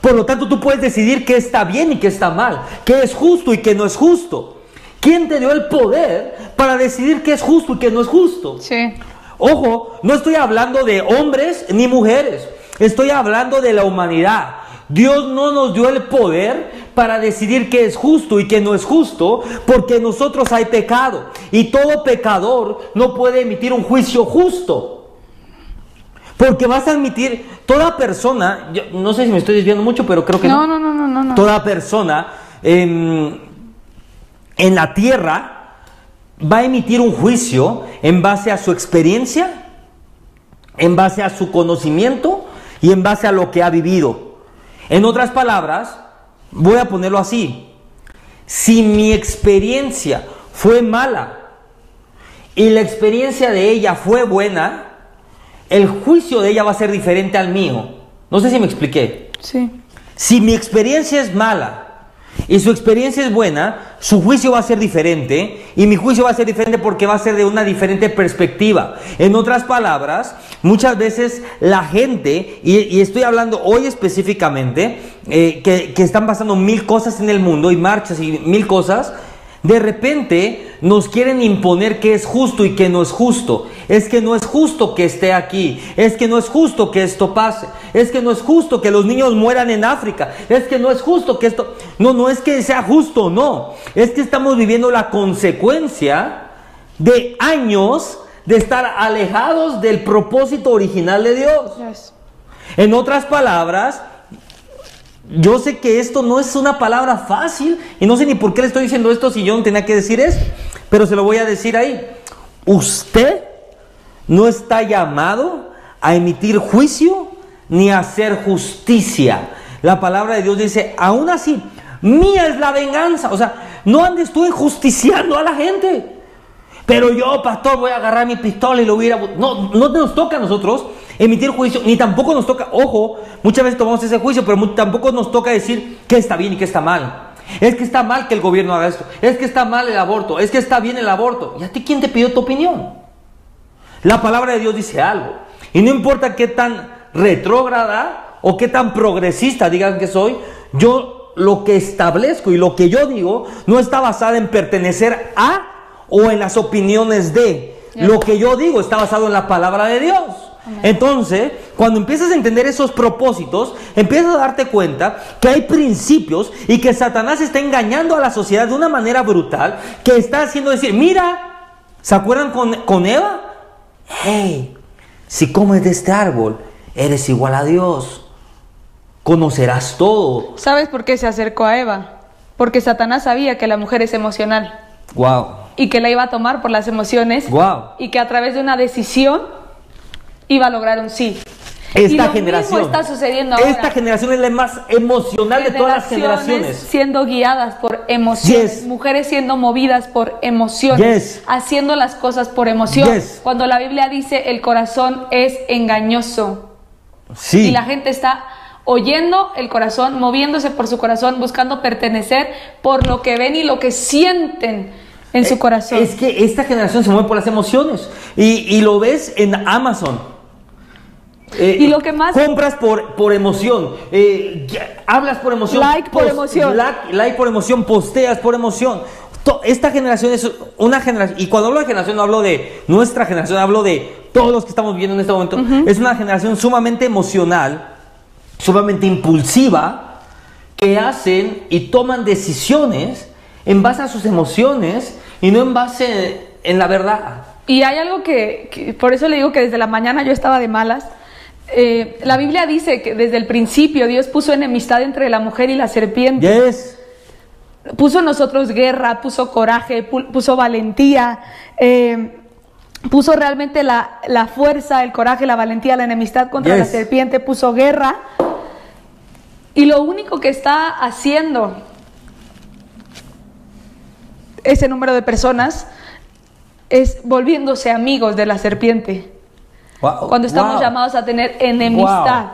Por lo tanto, tú puedes decidir qué está bien y qué está mal, qué es justo y qué no es justo. ¿Quién te dio el poder para decidir qué es justo y qué no es justo? Sí. Ojo, no estoy hablando de hombres ni mujeres, estoy hablando de la humanidad. Dios no nos dio el poder para decidir qué es justo y qué no es justo, porque en nosotros hay pecado y todo pecador no puede emitir un juicio justo. Porque vas a admitir, toda persona, yo no sé si me estoy desviando mucho, pero creo que no. No, no, no, no, no. Toda persona en, en la tierra va a emitir un juicio en base a su experiencia, en base a su conocimiento y en base a lo que ha vivido. En otras palabras, voy a ponerlo así. Si mi experiencia fue mala y la experiencia de ella fue buena, el juicio de ella va a ser diferente al mío. No sé si me expliqué. Sí. Si mi experiencia es mala y su experiencia es buena, su juicio va a ser diferente y mi juicio va a ser diferente porque va a ser de una diferente perspectiva. En otras palabras, muchas veces la gente, y, estoy hablando hoy específicamente, eh, que, que están pasando mil cosas en el mundo y marchas y mil cosas, de repente nos quieren imponer que es justo y que no es justo. Es que no es justo que esté aquí. Es que no es justo que esto pase. Es que no es justo que los niños mueran en África. Es que no es justo que esto... No, no es que sea justo, no. Es que estamos viviendo la consecuencia de años de estar alejados del propósito original de Dios. En otras palabras, yo sé que esto no es una palabra fácil y no sé ni por qué le estoy diciendo esto si yo no tenía que decir eso, pero se lo voy a decir ahí. Usted no está llamado a emitir juicio ni a hacer justicia. La palabra de Dios dice, aún así, mía es la venganza. O sea, no andes tú enjusticiando a la gente. Pero yo, pastor, voy a agarrar mi pistola y lo voy a... No, no nos toca a nosotros emitir juicio, ni tampoco nos toca, ojo, muchas veces tomamos ese juicio, pero tampoco nos toca decir qué está bien y qué está mal. Es que está mal que el gobierno haga esto, es que está mal el aborto, es que está bien el aborto. ¿Y a ti quién te pidió tu opinión? La palabra de Dios dice algo. Y no importa qué tan retrógrada o qué tan progresista digan que soy, yo lo que establezco y lo que yo digo no está basado en pertenecer a o en las opiniones de. Lo que yo digo está basado en la palabra de Dios. Entonces, cuando empiezas a entender esos propósitos, empiezas a darte cuenta que hay principios y que Satanás está engañando a la sociedad de una manera brutal, que está haciendo decir, mira, ¿se acuerdan con, con Eva? Hey, si comes de este árbol, eres igual a Dios, conocerás todo. ¿Sabes por qué se acercó a Eva? Porque Satanás sabía que la mujer es emocional. Wow. Y que la iba a tomar por las emociones. Wow. Y que a través de una decisión iba a lograr un sí. Esta generación está sucediendo ahora. Esta generación es la más emocional de todas las generaciones. Siendo guiadas por emociones, mujeres siendo movidas por emociones, haciendo las cosas por emoción. Cuando la Biblia dice el corazón es engañoso. Sí. Y la gente está oyendo el corazón, moviéndose por su corazón, buscando pertenecer por lo que ven y lo que sienten en su eh, corazón. Es que esta generación se mueve por las emociones. Y, y lo ves en Amazon. Eh, y lo que más... Compras por, por emoción, eh, hablas por emoción. Like por emoción. Like, por emoción, posteas por emoción. Esta generación es una generación, y cuando hablo de generación no hablo de nuestra generación, hablo de todos los que estamos viviendo en este momento. Es una generación sumamente emocional, sumamente impulsiva, que hacen y toman decisiones en base a sus emociones y no en base en la verdad. Y hay algo que, que por eso le digo que desde la mañana yo estaba de malas eh, la Biblia dice que desde el principio Dios puso enemistad entre la mujer y la serpiente. Puso en nosotros guerra, puso coraje, puso valentía, eh, puso realmente la, fuerza, el coraje, la valentía, la enemistad contra la serpiente, puso guerra. Y lo único que está haciendo ese número de personas es volviéndose amigos de la serpiente. Cuando estamos llamados a tener enemistad.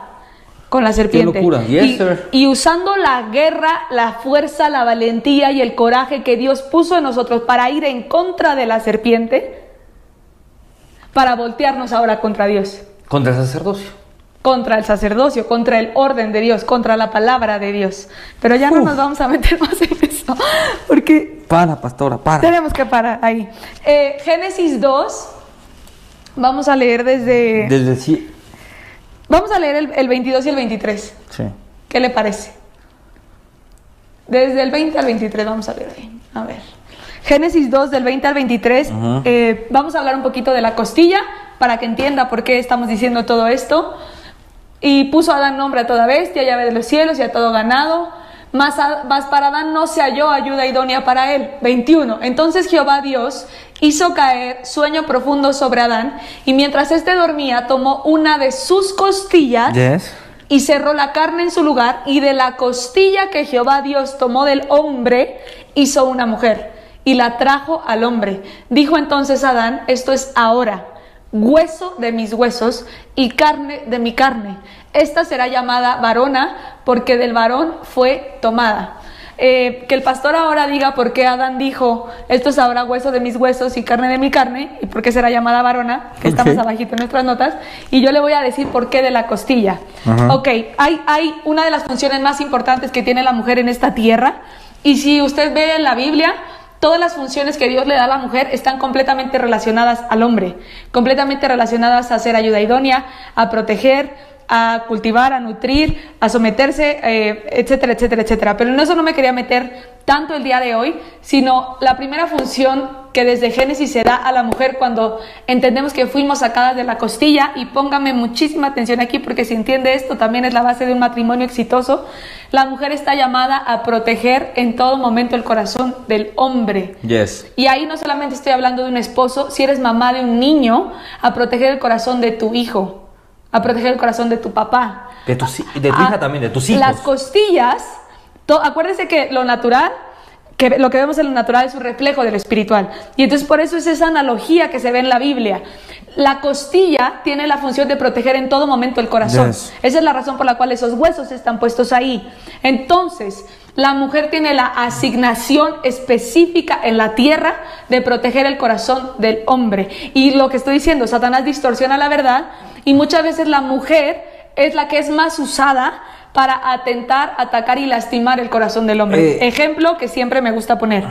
con la serpiente. locura. Yes, y, y usando la guerra, la fuerza, la valentía y el coraje que Dios puso en nosotros para ir en contra de la serpiente, para voltearnos ahora contra Dios, Contra el sacerdocio. contra el sacerdocio, contra el orden de Dios, contra la palabra de Dios. Pero ya no Uf. nos vamos a meter más en eso, porque Para, pastora, para. tenemos que parar ahí. Eh, Génesis 2, vamos a leer desde... Desde sí. Vamos a leer el, el 22 y el 23. Sí. ¿Qué le parece? Desde el 20 al 23 vamos a leer ahí. A ver. Génesis 2 del 20 al 23. Ujú. eh, vamos a hablar un poquito de la costilla para que entienda por qué estamos diciendo todo esto. Y puso a Adán nombre a toda bestia, llave de los cielos y a todo ganado. Mas, para Adán no se halló ayuda idónea para él. 21. Entonces Jehová Dios hizo caer sueño profundo sobre Adán y mientras éste dormía tomó una de sus costillas Yes. y cerró la carne en su lugar, y de la costilla que Jehová Dios tomó del hombre, hizo una mujer, y la trajo al hombre. Dijo entonces Adán, esto es ahora, hueso de mis huesos y carne de mi carne. Esta será llamada varona, porque del varón fue tomada. Eh, que el pastor ahora diga por qué Adán dijo, esto es ahora hueso de mis huesos y carne de mi carne, y por qué será llamada varona, que está Ok. más abajito en nuestras notas, y yo le voy a decir por qué de la costilla. Ajá. Ok, hay, hay una de las funciones más importantes que tiene la mujer en esta tierra, y si usted ve en la Biblia, todas las funciones que Dios le da a la mujer están completamente relacionadas al hombre, completamente relacionadas a ser ayuda idónea, a proteger, a cultivar, a nutrir, a someterse, eh, etcétera, etcétera, etcétera. Pero en eso no me quería meter tanto el día de hoy, sino la primera función que desde Génesis se da a la mujer cuando entendemos que fuimos sacadas de la costilla, y póngame muchísima atención aquí porque si entiende esto también es la base de un matrimonio exitoso, la mujer está llamada a proteger en todo momento el corazón del hombre. Yes. Y ahí no solamente estoy hablando de un esposo, si eres mamá de un niño, a proteger el corazón de tu hijo, a proteger el corazón de tu papá. De tu, de tu Ah, hija también, de tus hijos. Las costillas, to- acuérdense que lo natural, que lo que vemos en lo natural es un reflejo de lo espiritual. Y entonces por eso es esa analogía que se ve en la Biblia. La costilla tiene la función de proteger en todo momento el corazón. Yes. Esa es la razón por la cual esos huesos están puestos ahí. Entonces, la mujer tiene la asignación específica en la tierra de proteger el corazón del hombre. Y lo que estoy diciendo, Satanás distorsiona la verdad y muchas veces la mujer es la que es más usada para atentar, atacar y lastimar el corazón del hombre. Eh. Ejemplo que siempre me gusta poner.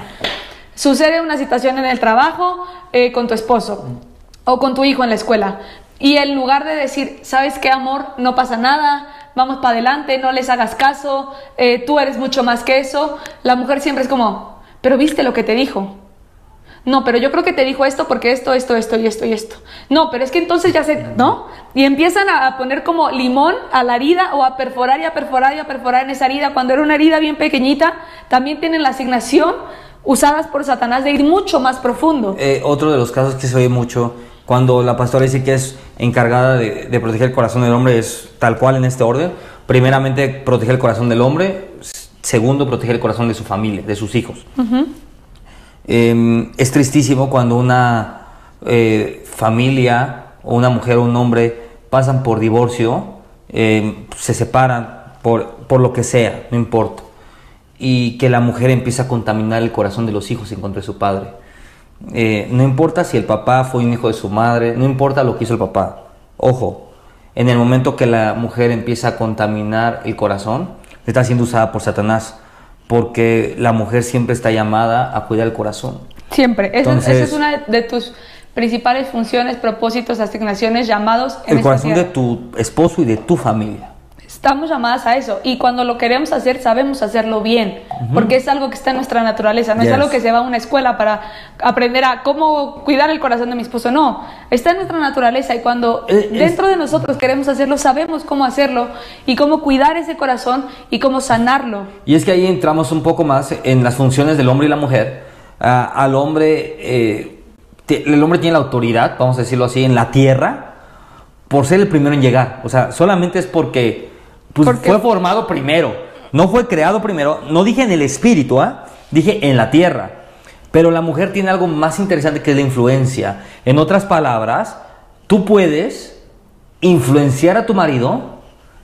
Sucede una situación en el trabajo eh, con tu esposo o con tu hijo en la escuela. Y en lugar de decir, ¿sabes qué, amor? No pasa nada, vamos para adelante, no les hagas caso, eh, tú eres mucho más que eso, la mujer siempre es como, pero viste lo que te dijo. No, pero yo creo que te dijo esto porque esto, esto, esto y esto y esto. No, pero es que entonces ya se, ¿no? Y empiezan a poner como limón a la herida o a perforar y a perforar y a perforar en esa herida. Cuando era una herida bien pequeñita, también tienen la asignación usadas por Satanás de ir mucho más profundo. Eh, otro de los casos que se oye mucho, cuando la pastora dice que es encargada de, de proteger el corazón del hombre, es tal cual en este orden. Primeramente, proteger el corazón del hombre. Segundo, proteger el corazón de su familia, de sus hijos. Eh, es tristísimo cuando una eh, familia o una mujer o un hombre pasan por divorcio, eh, se separan por, por lo que sea, no importa, y que la mujer empieza a contaminar el corazón de los hijos en contra de su padre. Eh, no importa si el papá fue un hijo de su madre, no importa lo que hizo el papá. Ojo, en el momento que la mujer empieza a contaminar el corazón, está siendo usada por Satanás, porque la mujer siempre está llamada a cuidar el corazón. Siempre. Esa, Entonces- esa es una de tus principales funciones, propósitos, asignaciones, llamados en El corazón de tu esposo y de tu familia. Estamos llamadas a eso y cuando lo queremos hacer sabemos hacerlo bien, porque es algo que está en nuestra naturaleza, no Yes. es algo que se va a una escuela para aprender a cómo cuidar el corazón de mi esposo, no, está en nuestra naturaleza y cuando Eh, es- dentro de nosotros queremos hacerlo, sabemos cómo hacerlo y cómo cuidar ese corazón y cómo sanarlo. Y es que ahí entramos un poco más en las funciones del hombre y la mujer. Ah, al hombre, eh, el hombre tiene la autoridad, vamos a decirlo así, en la tierra, por ser el primero en llegar. O sea, solamente es porque, pues, fue formado primero, no fue creado primero. No dije en el espíritu, ¿ah? dije en la tierra. Pero la mujer tiene algo más interesante que es la influencia. En otras palabras, tú puedes influenciar a tu marido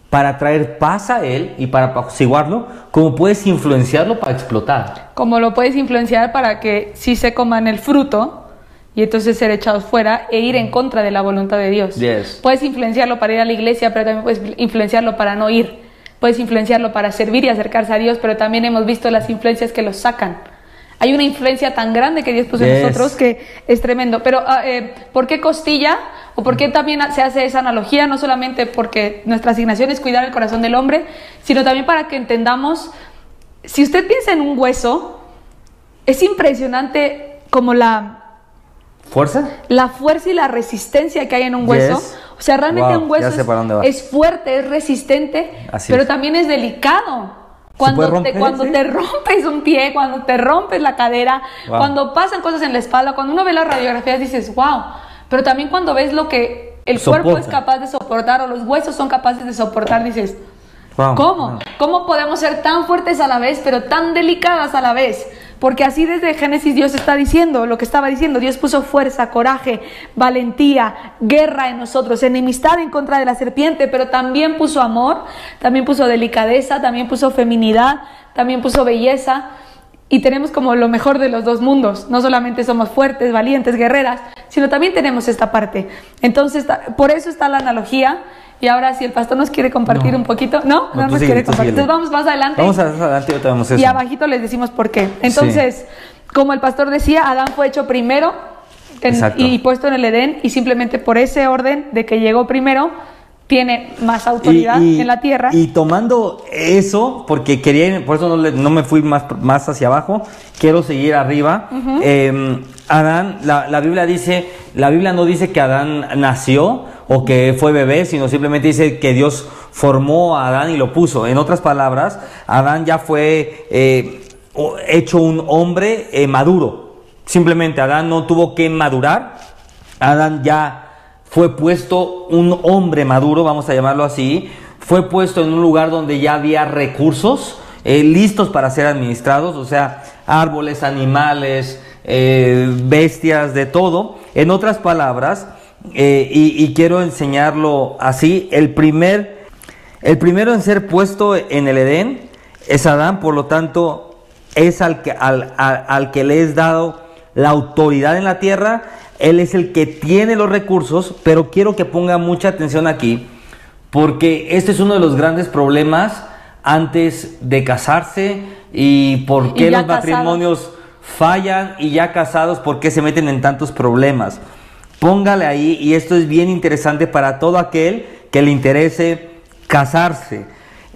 para traer paz a él y para apaciguarlo, como puedes influenciarlo para explotar. Como lo puedes influenciar para que sí se coman el fruto y entonces ser echados fuera e ir en contra de la voluntad de Dios. Yes. Puedes influenciarlo para ir a la iglesia, pero también puedes influenciarlo para no ir. Puedes influenciarlo para servir y acercarse a Dios, pero también hemos visto las influencias que los sacan. Hay una influencia tan grande que Dios puso en Yes. nosotros que es tremendo. Pero, ah, eh, ¿por qué costilla? ¿O por qué también se hace esa analogía? No solamente porque nuestra asignación es cuidar el corazón del hombre, sino también para que entendamos, si usted piensa en un hueso, es impresionante como la, ¿Fuerza? la fuerza y la resistencia que hay en un hueso. Yes. O sea, realmente Wow, un hueso es, fuerte, es resistente, Así pero es. también es delicado. Cuando, te, cuando sí. te rompes un pie, cuando te rompes la cadera, Wow. cuando pasan cosas en la espalda, cuando uno ve las radiografías dices, wow, pero también cuando ves lo que el cuerpo es capaz de soportar o los huesos son capaces de soportar, dices, Wow. ¿Cómo? Wow. ¿Cómo podemos ser tan fuertes a la vez, pero tan delicadas a la vez? Porque así desde Génesis Dios está diciendo lo que estaba diciendo. Dios puso fuerza, coraje, valentía, guerra en nosotros, enemistad en contra de la serpiente, pero también puso amor, también puso delicadeza, también puso feminidad, también puso belleza. Y tenemos como lo mejor de los dos mundos. No solamente somos fuertes, valientes, guerreras, sino también tenemos esta parte. Entonces, por eso está la analogía. Y ahora, si el pastor nos quiere compartir No. un poquito, ¿no? No, nos quiere compartir. Entonces, vamos más adelante. Vamos a adelante y vemos eso. Y abajito les decimos por qué. Entonces, como el pastor decía, Adán fue hecho primero en- y puesto en el Edén, y simplemente por ese orden de que llegó primero, tiene más autoridad Y- y- en la tierra. Y tomando eso, porque quería, ir- por eso no, le- no me fui más, más hacia abajo, quiero seguir arriba. Eh, Adán, la, la Biblia dice, la Biblia no dice que Adán nació o que fue bebé, sino simplemente dice que Dios formó a Adán y lo puso. En otras palabras, Adán ya fue eh, hecho un hombre eh, maduro. Simplemente Adán no tuvo que madurar. Adán ya fue puesto un hombre maduro, vamos a llamarlo así, fue puesto en un lugar donde ya había recursos eh, listos para ser administrados, o sea, árboles, animales, eh, bestias, de todo. En otras palabras, eh, y, y quiero enseñarlo así, el primer, el primero en ser puesto en el Edén es Adán, por lo tanto, es al que, al, al- al que le es dado la autoridad en la tierra, él es el que tiene los recursos, pero quiero que ponga mucha atención aquí, porque este es uno de los grandes problemas antes de casarse y por qué los matrimonios fallan y ya casados, por qué se meten en tantos problemas. Póngale ahí, y esto es bien interesante para todo aquel que le interese casarse.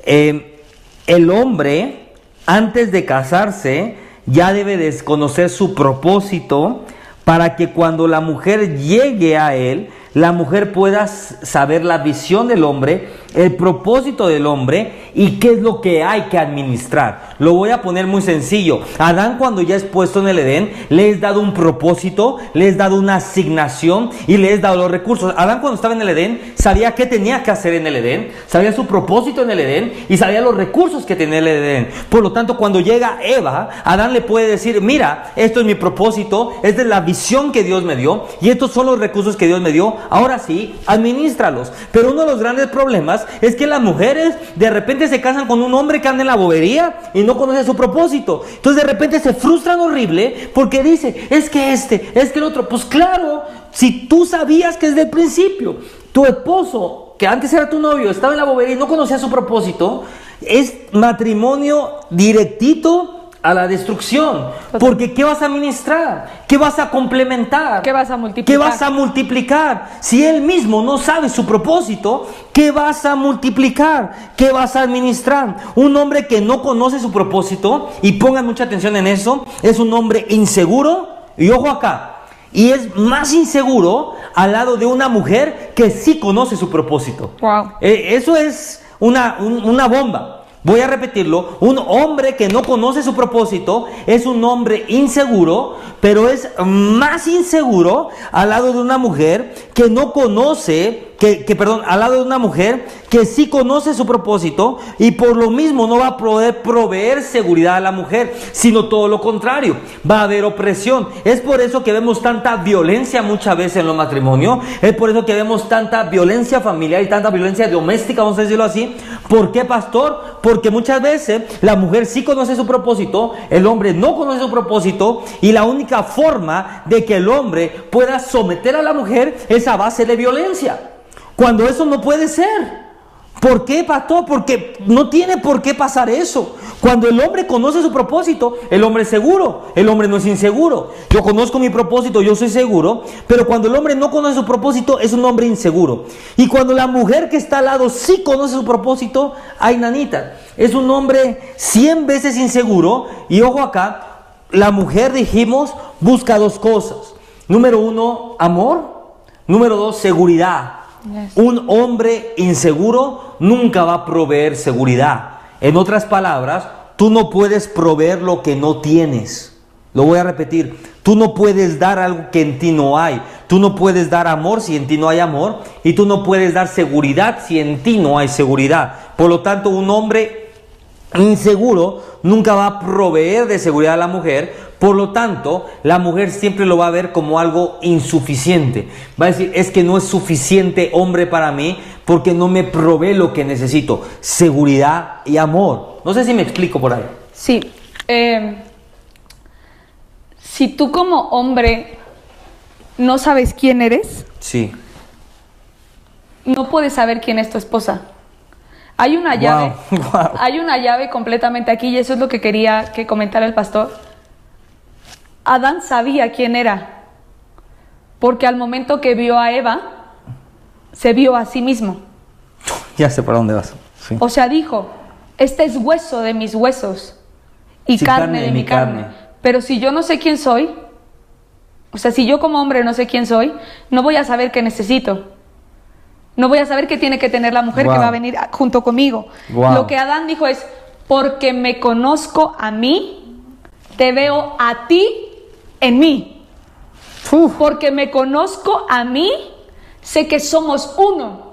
Eh, el hombre, antes de casarse, ya debe desconocer su propósito para que cuando la mujer llegue a él, la mujer pueda saber la visión del hombre, el propósito del hombre y qué es lo que hay que administrar. Lo voy a poner muy sencillo. Adán cuando ya es puesto en el Edén, le es dado un propósito, le es dado una asignación y le es dado los recursos. Adán cuando estaba en el Edén sabía qué tenía que hacer en el Edén, sabía su propósito en el Edén y sabía los recursos que tenía el Edén. Por lo tanto, cuando llega Eva, Adán le puede decir, mira, esto es mi propósito, esta es la visión que Dios me dio y estos son los recursos que Dios me dio. Ahora sí, administralos. Pero uno de los grandes problemas es que las mujeres de repente se casan con un hombre que anda en la bobería y no conoce su propósito. Entonces de repente se frustran horrible porque dice, es que este, es que el otro. Pues claro, si tú sabías que desde el principio tu esposo, que antes era tu novio, estaba en la bobería y no conocía su propósito, es matrimonio directito a la destrucción. Porque ¿qué vas a administrar? ¿Qué vas a complementar? ¿Qué vas a multiplicar? ¿Qué vas a multiplicar? Si él mismo no sabe su propósito, ¿qué vas a multiplicar? ¿Qué vas a administrar? Un hombre que no conoce su propósito, y pongan mucha atención en eso, es un hombre inseguro, y ojo acá, y es más inseguro al lado de una mujer que sí conoce su propósito. Wow. Eh, eso es una, un- una bomba. Voy a repetirlo. Un hombre que no conoce su propósito es un hombre inseguro, pero es más inseguro al lado de una mujer que no conoce que, perdón, al lado de una mujer que sí conoce su propósito y por lo mismo no va a poder proveer seguridad a la mujer, sino todo lo contrario, va a haber opresión. Es por eso que vemos tanta violencia muchas veces en los matrimonios, es por eso que vemos tanta violencia familiar y tanta violencia doméstica, vamos a decirlo así. ¿Por qué, pastor? Porque muchas veces la mujer sí conoce su propósito, el hombre no conoce su propósito y la única forma de que el hombre pueda someter a la mujer es a base de violencia. Cuando eso no puede ser. ¿Por qué, pastor? Porque no tiene por qué pasar eso. Cuando el hombre conoce su propósito, el hombre es seguro, el hombre no es inseguro. Yo conozco mi propósito, yo soy seguro, pero cuando el hombre no conoce su propósito, es un hombre inseguro. Y cuando la mujer que está al lado sí conoce su propósito, ay nanita, es un hombre cien veces inseguro. Y ojo acá, la mujer, dijimos, busca dos cosas. Número uno, amor. Número dos, seguridad. Un hombre inseguro nunca va a proveer seguridad. En otras palabras, tú no puedes proveer lo que no tienes. Lo voy a repetir. Tú no puedes dar algo que en ti no hay. Tú no puedes dar amor si en ti no hay amor. Y tú no puedes dar seguridad si en ti no hay seguridad. Por lo tanto, un hombre inseguro nunca va a proveer de seguridad a la mujer por lo tanto, la mujer siempre lo va a ver como algo insuficiente. Va a decir, es que no es suficiente hombre para mí porque no me provee lo que necesito, seguridad y amor. No sé si me explico por ahí. Sí. Eh, si tú como hombre no sabes quién eres, sí. no puedes saber quién es tu esposa. Hay una llave, hay una llave completamente aquí y eso es lo que quería que comentara el pastor Adán sabía quién era, porque al momento que vio a Eva, se vio a sí mismo. Ya sé para dónde vas. O sea, dijo, este es hueso de mis huesos y carne, de mi carne. Pero si yo no sé quién soy, o sea, si yo como hombre no sé quién soy, no voy a saber qué necesito. No voy a saber qué tiene que tener la mujer que va a venir junto conmigo. Lo que Adán dijo es, porque me conozco a mí, te veo a ti en mí. Porque me conozco a mí, sé que somos uno.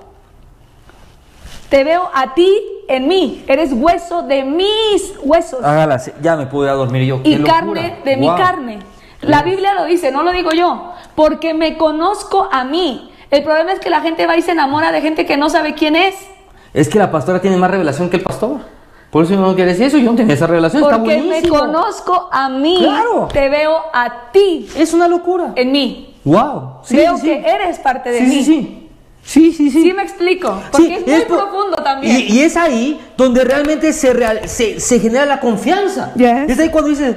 Te veo a ti en mí, eres hueso de mis huesos. Hágala, ya me pude dormir yo. Y carne de mi carne. La Biblia lo dice, no lo digo yo, porque me conozco a mí. El problema es que la gente va y se enamora de gente que no sabe quién es. Es que la pastora tiene más revelación que el pastor. Por eso no quiere decir eso, yo no tenía esa relación. Porque me conozco a mí. Claro. Te veo a ti. Es una locura. En mí. Wow. veo que eres parte de mí. Sí, sí. Sí, sí, sí. Sí me explico. Porque es muy profundo también. Y, es ahí donde realmente se, real, se, se, genera la confianza. Es ahí cuando dices,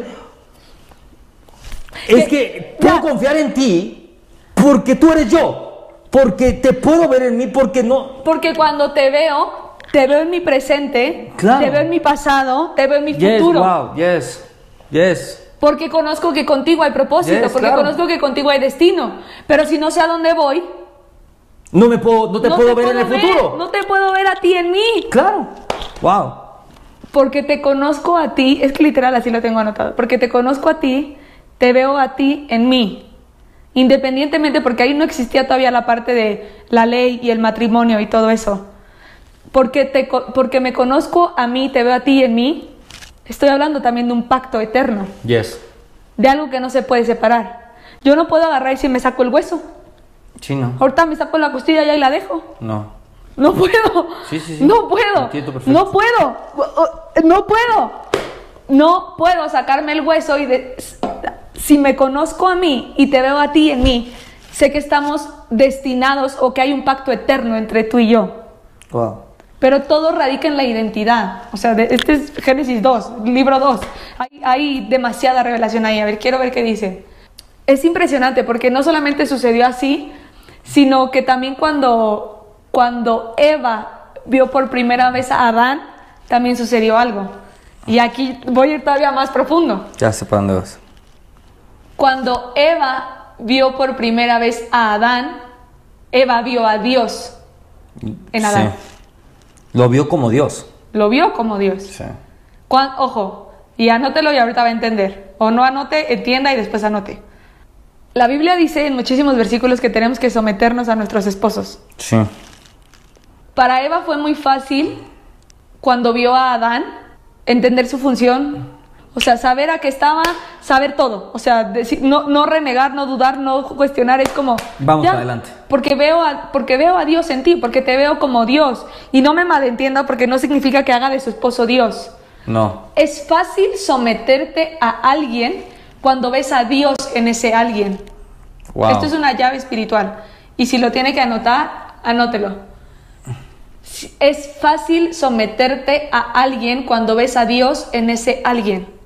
es que, puedo confiar en ti porque tú eres yo. Porque te puedo ver en mí, porque no. Porque cuando te veo, te veo en mi presente, te veo en mi pasado, te veo en mi futuro. Wow, yes, yes. Porque conozco que contigo hay propósito, porque conozco que contigo hay destino. Pero si no sé a dónde voy, no me puedo, no te puedo ver en el futuro. No te puedo ver a ti en mí. Claro. Wow. Porque te conozco a ti, es que literal así lo tengo anotado. Porque te conozco a ti, te veo a ti en mí. Independientemente, porque ahí no existía todavía la parte de la ley y el matrimonio y todo eso porque, te, porque me conozco a mí, te veo a ti y en mí, estoy hablando también de un pacto eterno. Yes. De algo que no se puede separar. Yo no puedo agarrar y si me saco el hueso. Sí, no. Ahorita me saco la costilla y ahí la dejo. No. No puedo. Sí, sí, sí. No puedo. No puedo. No puedo. No puedo sacarme el hueso y de... si me conozco a mí y te veo a ti en mí, sé que estamos destinados o que hay un pacto eterno entre tú y yo. Wow. Pero todo radica en la identidad. O sea, este es Génesis 2, libro 2. Hay, hay, demasiada revelación ahí. A ver, quiero ver qué dice. Es impresionante porque no solamente sucedió así, sino que también cuando, cuando Eva vio por primera vez a Adán, también sucedió algo. Y aquí voy a ir todavía más profundo. Ya sé para dónde vas. Cuando Eva vio por primera vez a Adán, Eva vio a Dios en Adán. Lo vio como Dios. Lo vio como Dios. Sí. ojo, y anótelo y ahorita va a entender. O no anote, entienda y después anote. La Biblia dice en muchísimos versículos que tenemos que someternos a nuestros esposos. Sí. Para Eva fue muy fácil cuando vio a Adán entender su función, o sea, saber a qué estaba, saber todo, o sea, decir, no, no renegar, no dudar, no cuestionar, es como... Vamos ya, adelante. Porque veo, a, porque veo a Dios en ti, porque te veo como Dios, y no me malentienda porque no significa que haga de su esposo Dios. No. Es fácil someterte a alguien cuando ves a Dios en ese alguien. Wow. Esto es una llave espiritual. Y si lo tiene que anotar, anótelo. Es fácil someterte a alguien cuando ves a Dios en ese alguien.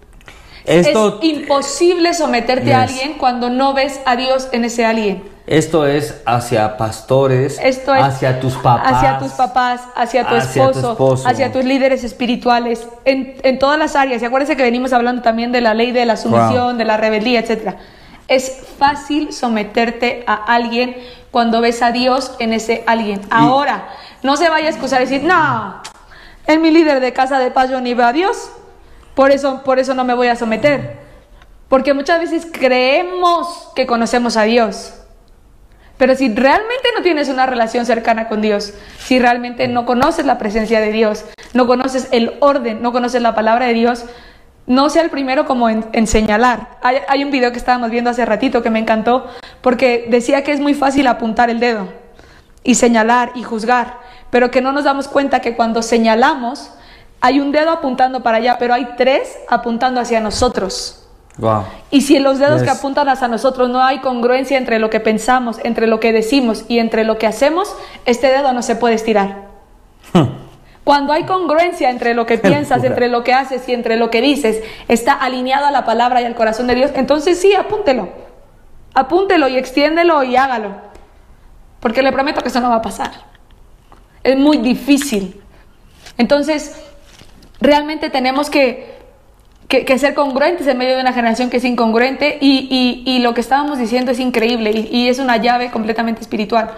Esto, es imposible someterte a Yes. alguien cuando no ves a Dios en ese alguien. esto es hacia pastores, Esto es hacia tus papás. hacia tus papás, hacia tu, hacia tu esposo, esposo. hacia tus líderes espirituales, en, en todas las áreas. Y acuérdense que venimos hablando también de la ley de la sumisión, Wow. de la rebeldía, etcétera. Es fácil someterte a alguien cuando ves a Dios en ese alguien. Ahora, no se vaya a excusar y decir, no, es mi líder de casa de paz, yo ni veo a Dios, por eso, por eso no me voy a someter. Porque muchas veces creemos que conocemos a Dios. Pero si realmente no tienes una relación cercana con Dios, si realmente no conoces la presencia de Dios, no conoces el orden, no conoces la palabra de Dios, no sea el primero como en, señalar. Hay, hay un video que estábamos viendo hace ratito que me encantó porque decía que es muy fácil apuntar el dedo y señalar y juzgar, pero que no nos damos cuenta que cuando señalamos hay un dedo apuntando para allá, pero hay tres apuntando hacia nosotros. Wow. Y si en los dedos Yes. que apuntan hacia nosotros no hay congruencia entre lo que pensamos, entre lo que decimos y entre lo que hacemos, este dedo no se puede estirar. Cuando hay congruencia entre lo que piensas, entre lo que haces y entre lo que dices, está alineado a la palabra y al corazón de Dios, entonces sí, apúntelo. Apúntelo y extiéndelo y hágalo. Porque le prometo que eso no va a pasar. Es muy difícil. Entonces, realmente tenemos que, que, que ser congruentes en medio de una generación que es incongruente y, y- y lo que estábamos diciendo es increíble y, y es una llave completamente espiritual.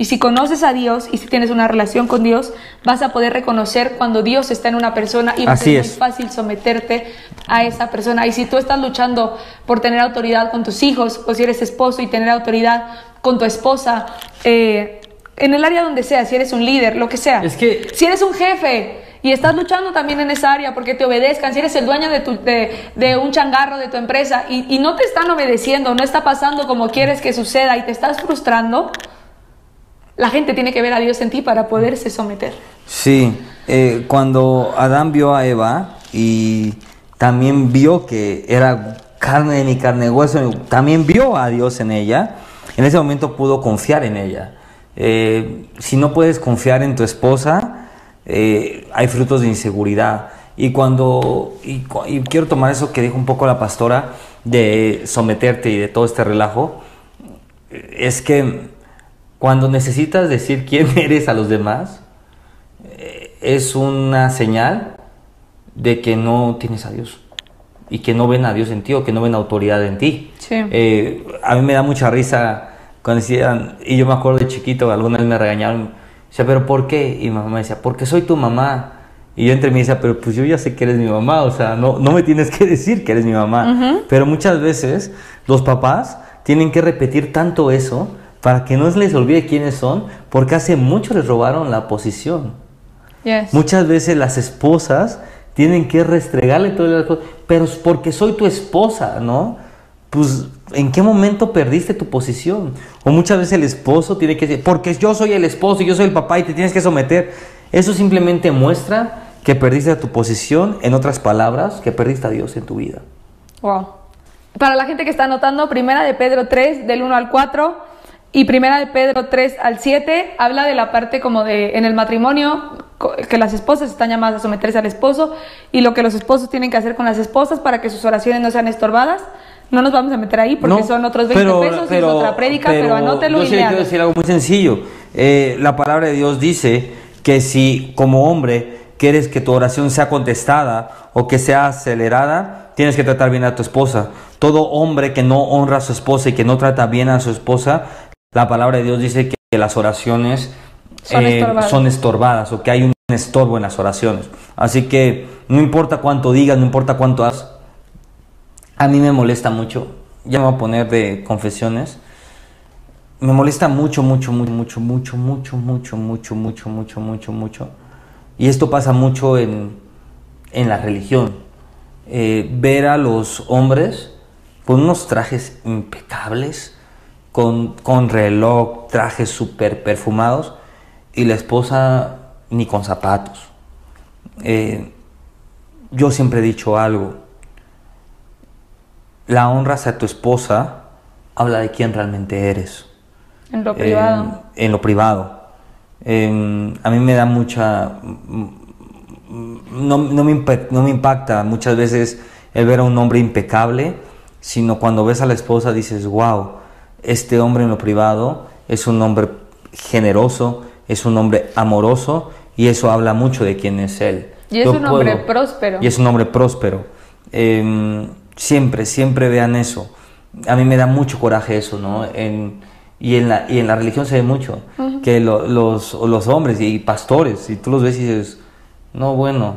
Y si conoces a Dios y si tienes una relación con Dios, vas a poder reconocer cuando Dios está en una persona y va Así a ser es. muy fácil someterte a esa persona. Y si tú estás luchando por tener autoridad con tus hijos o si eres esposo y tener autoridad con tu esposa, eh, en el área donde sea, si eres un líder, lo que sea. Es que- Si eres un jefe y estás luchando también en esa área porque te obedezcan, si eres el dueño de, tu, de, un changarro de tu empresa y, no te están obedeciendo, no está pasando como quieres que suceda y te estás frustrando, la gente tiene que ver a Dios en ti para poderse someter. Sí, eh, cuando Adán vio a Eva y también vio que era carne de mi carne hueso, también vio a Dios en ella, en ese momento pudo confiar en ella. Eh, si no puedes confiar en tu esposa, eh, hay frutos de inseguridad. Y cuando, y, cu- y quiero tomar eso que dijo un poco la pastora, de someterte y de todo este relajo, es que cuando necesitas decir quién eres a los demás, eh, es una señal de que no tienes a Dios y que no ven a Dios en ti o que no ven autoridad en ti. Sí. Eh, a mí me da mucha risa cuando decían, y yo me acuerdo de chiquito, alguna vez me regañaron, decía, pero ¿por qué? Y mi mamá me decía, porque soy tu mamá. Y yo entre mí decía, pero pues yo ya sé que eres mi mamá, o sea, no, no me tienes que decir que eres mi mamá. Pero muchas veces los papás tienen que repetir tanto eso para que no se les olvide quiénes son, porque hace mucho les robaron la posición. Yes. Muchas veces las esposas tienen que restregarle todo el alcohol, pero porque soy tu esposa, ¿no? Pues, ¿en qué momento perdiste tu posición? O muchas veces el esposo tiene que decir, porque yo soy el esposo y yo soy el papá y te tienes que someter. Eso simplemente muestra que perdiste tu posición, en otras palabras, que perdiste a Dios en tu vida. Wow. Para la gente que está anotando, primera de Pedro 3, del 1 al 4, y primera de Pedro 3 al 7, habla de la parte como de en el matrimonio, que las esposas están llamadas a someterse al esposo, y lo que los esposos tienen que hacer con las esposas para que sus oraciones no sean estorbadas. No nos vamos a meter ahí porque No, son otros 20 pero- pesos y pero- es otra prédica, pero, anótelo yo y sí quiero decir algo muy sencillo. Eh, la palabra de Dios dice que si como hombre quieres que tu oración sea contestada o que sea acelerada, tienes que tratar bien a tu esposa. Todo hombre que no honra a su esposa y que no trata bien a su esposa, la palabra de Dios dice que, que las oraciones Son eh, estorbadas. son estorbadas o que hay un estorbo en las oraciones. Así que no importa cuánto digas, no importa cuánto hagas, a mí me molesta mucho ya me voy a poner de confesiones. Me molesta mucho, mucho, mucho, mucho, mucho, mucho, mucho, mucho, mucho, mucho, mucho, mucho. Y esto pasa mucho en, en la religión. Eh, ver a los hombres con unos trajes impecables, con, con reloj, trajes súper perfumados, y la esposa ni con zapatos. Eh, yo siempre he dicho algo. La honra hacia tu esposa habla de quién realmente eres. En lo privado. En lo privado. Eh, a mí me da mucha... No, no, me, impa- no me impacta muchas veces el ver a un hombre impecable, sino cuando ves a la esposa dices, wow, este hombre en lo privado es un hombre generoso, es un hombre amoroso y eso habla mucho de quién es él. Y es Yo un hombre próspero. Y es un hombre próspero. Eh, siempre, siempre vean eso. A mí me da mucho coraje eso, ¿no? En, y, en la, y en la religión se ve mucho. Que lo- los, los hombres y pastores, y tú los ves y dices, no, bueno,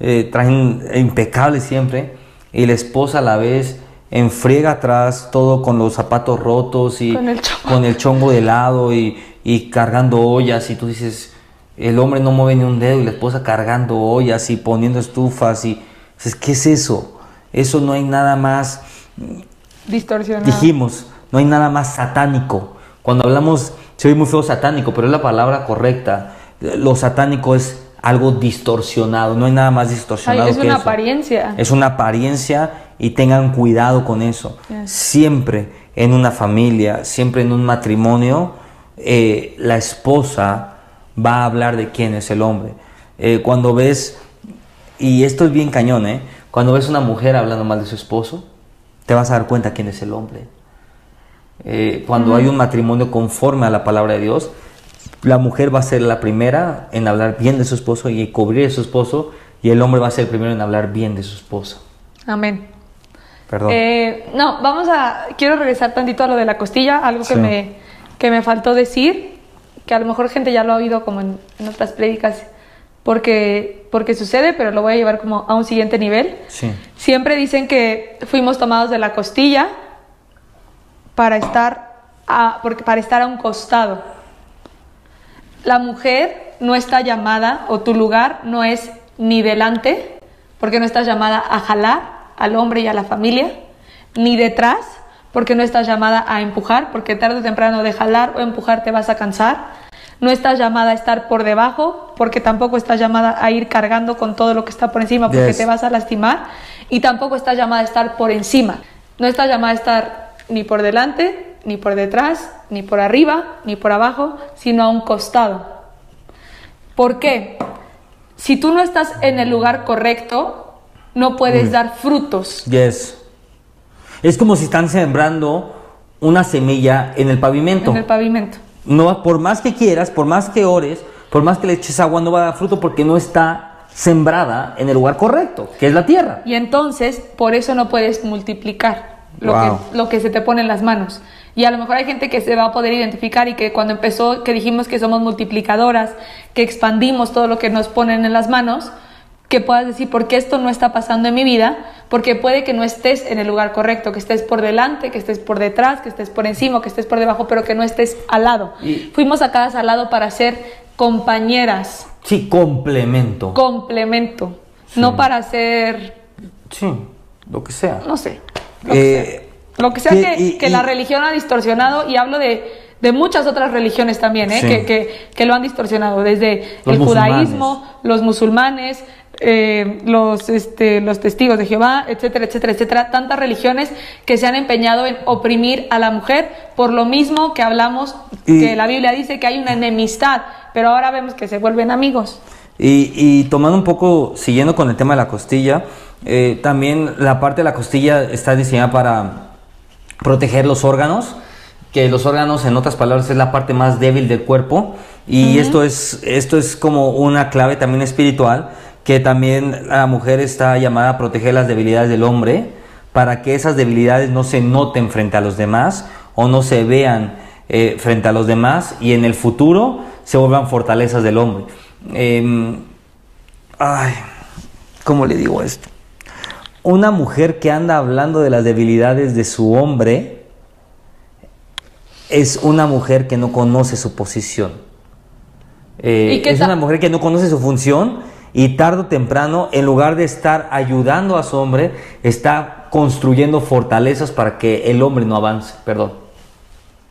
eh, traen impecables siempre. Y la esposa a la vez enfriega atrás todo con los zapatos rotos y Con el chongo. con el chongo de lado y, y cargando ollas y tú dices, el hombre no mueve ni un dedo y la esposa cargando ollas y poniendo estufas y dices, ¿qué es eso? Eso no hay nada más, Distorsionado. dijimos, no hay nada más satánico. Cuando hablamos, se oye muy feo satánico, pero es la palabra correcta. Lo satánico es algo distorsionado, no hay nada más Ay, distorsionado es que una eso. apariencia. Es una apariencia y tengan cuidado con eso. Yes. Siempre en una familia, siempre en un matrimonio, eh, la esposa va a hablar de quién es el hombre. Eh, cuando ves, y esto es bien cañón, ¿eh? Cuando ves una mujer hablando mal de su esposo, te vas a dar cuenta quién es el hombre. Eh, cuando hay un matrimonio conforme a la palabra de Dios, la mujer va a ser la primera en hablar bien de su esposo y cubrir a su esposo, y el hombre va a ser el primero en hablar bien de su esposa. Amén. Perdón. Eh, no, vamos a. Quiero regresar tantito a lo de la costilla, algo que, Sí. me, que me faltó decir, que a lo mejor gente ya lo ha oído como en, en otras prédicas, porque, porque sucede, pero lo voy a llevar como a un siguiente nivel. sí. Siempre dicen que fuimos tomados de la costilla para estar a, porque, para estar a un costado. La mujer no está llamada, o tu lugar no es ni delante, porque no estás llamada a jalar al hombre y a la familia, ni detrás, porque no estás llamada a empujar, porque tarde o temprano de jalar o empujar te vas a cansar. No estás llamada a estar por debajo, porque tampoco estás llamada a ir cargando con todo lo que está por encima, porque Yes. te vas a lastimar. Y tampoco estás llamada a estar por encima. No estás llamada a estar ni por delante, ni por detrás, ni por arriba, ni por abajo, sino a un costado. ¿Por qué? Si tú no estás en el lugar correcto, no puedes dar frutos. Yes. Es como si están sembrando una semilla en el pavimento. En el pavimento. No, por más que quieras, por más que ores, por más que le eches agua, no va a dar fruto porque no está sembrada en el lugar correcto, que es la tierra. Y entonces, por eso no puedes multiplicar lo, Wow. que, lo que se te pone en las manos. Y a lo mejor hay gente que se va a poder identificar y que cuando empezó, que dijimos que somos multiplicadoras, que expandimos todo lo que nos ponen en las manos, que puedas decir, ¿por qué esto no está pasando en mi vida? Porque puede que no estés en el lugar correcto, que estés por delante, que estés por detrás, que estés por encima, que estés por debajo, pero que no estés al lado. Y- Fuimos sacadas al lado para ser compañeras, Sí, complemento. complemento, no para ser sí, lo que sea. no sé. Lo que Eh, sea, Lo que, sea que- que, y- que y- la religión ha distorsionado, y hablo de, de muchas otras religiones también, ¿eh? Sí. que, que- que lo han distorsionado, desde Los el judaísmo, los musulmanes, eh, los, este, los testigos de Jehová, etcétera, etcétera, etcétera. Tantas religiones que se han empeñado en oprimir a la mujer por lo mismo que hablamos, Y- que la Biblia dice que hay una enemistad, pero ahora vemos que se vuelven amigos. Y, y tomando un poco, siguiendo con el tema de la costilla, eh, también la parte de la costilla está diseñada para proteger los órganos, que los órganos, en otras palabras, es la parte más débil del cuerpo. Y esto, es, esto es como una clave también espiritual, que también la mujer está llamada a proteger las debilidades del hombre, para que esas debilidades no se noten frente a los demás o no se vean eh, frente a los demás y en el futuro se vuelvan fortalezas del hombre. Em, ay, ¿cómo le digo esto? una mujer que anda hablando de las debilidades de su hombre es una mujer que no conoce su posición. Eh, ¿Y qué es una mujer que no conoce su función y tarde o temprano, en lugar de estar ayudando a su hombre, está construyendo fortalezas para que el hombre no avance, perdón,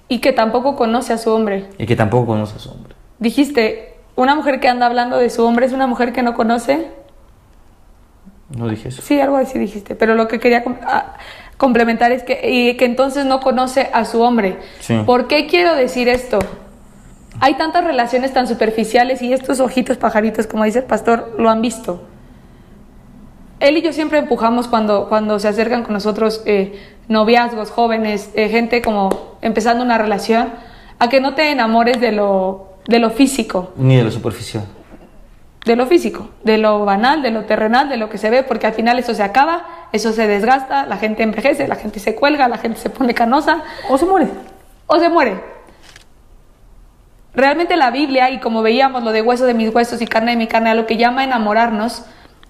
Y que tampoco conoce a su hombre. y que tampoco conoce a su hombre. Dijiste, una mujer que anda hablando de su hombre es una mujer que no conoce. No dije eso. Sí, algo así dijiste, pero lo que quería com- a- complementar es que, y que entonces no conoce a su hombre. Sí. ¿Por qué quiero decir esto? Hay tantas relaciones tan superficiales y estos ojitos pajaritos, como dice el pastor, lo han visto. Él y yo siempre empujamos cuando, cuando se acercan con nosotros eh, noviazgos, jóvenes, eh, gente como empezando una relación, a que no te enamores de lo, de lo físico Ni de la superficial. De lo físico, de lo banal, de lo terrenal, de lo que se ve, porque al final eso se acaba, eso se desgasta, la gente envejece, la gente se cuelga, la gente se pone canosa O se muere. o se muere. Realmente la Biblia, y como veíamos lo de hueso de mis huesos y carne de mi carne, a lo que llama enamorarnos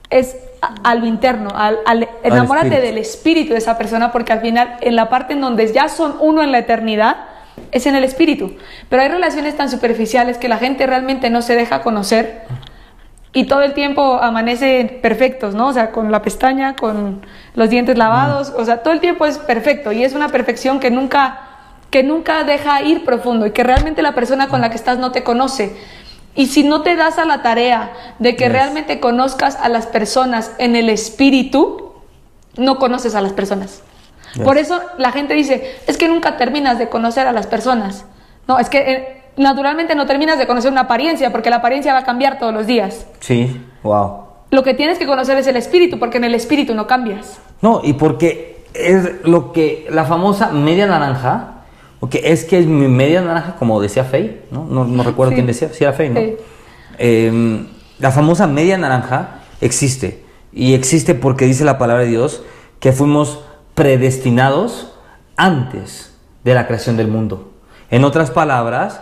es a, a lo interno, al, al- enamórate espíritu. del espíritu de esa persona, porque al final en la parte en donde ya son uno en la eternidad, es en el espíritu. Pero hay relaciones tan superficiales que la gente realmente no se deja conocer y todo el tiempo amanece perfectos, ¿no? O sea, con la pestaña, con los dientes lavados, o sea, todo el tiempo es perfecto y es una perfección que nunca que nunca deja ir profundo y que realmente la persona con la que estás no te conoce. Y si no te das a la tarea de que Yes. realmente conozcas a las personas en el espíritu, no conoces a las personas. Yes. Por eso la gente dice, es que nunca terminas de conocer a las personas. No, es que eh, naturalmente no terminas de conocer una apariencia, porque la apariencia va a cambiar todos los días. Sí, wow. Lo que tienes que conocer es el espíritu, porque en el espíritu no cambias. No, y porque es lo que la famosa media naranja, porque es que es mi media naranja, como decía Fey, ¿no? No, no recuerdo Sí. quién decía, si era Fey, ¿no? Sí. Eh, la famosa media naranja existe, y existe porque dice la palabra de Dios que fuimos predestinados antes de la creación del mundo. En otras palabras,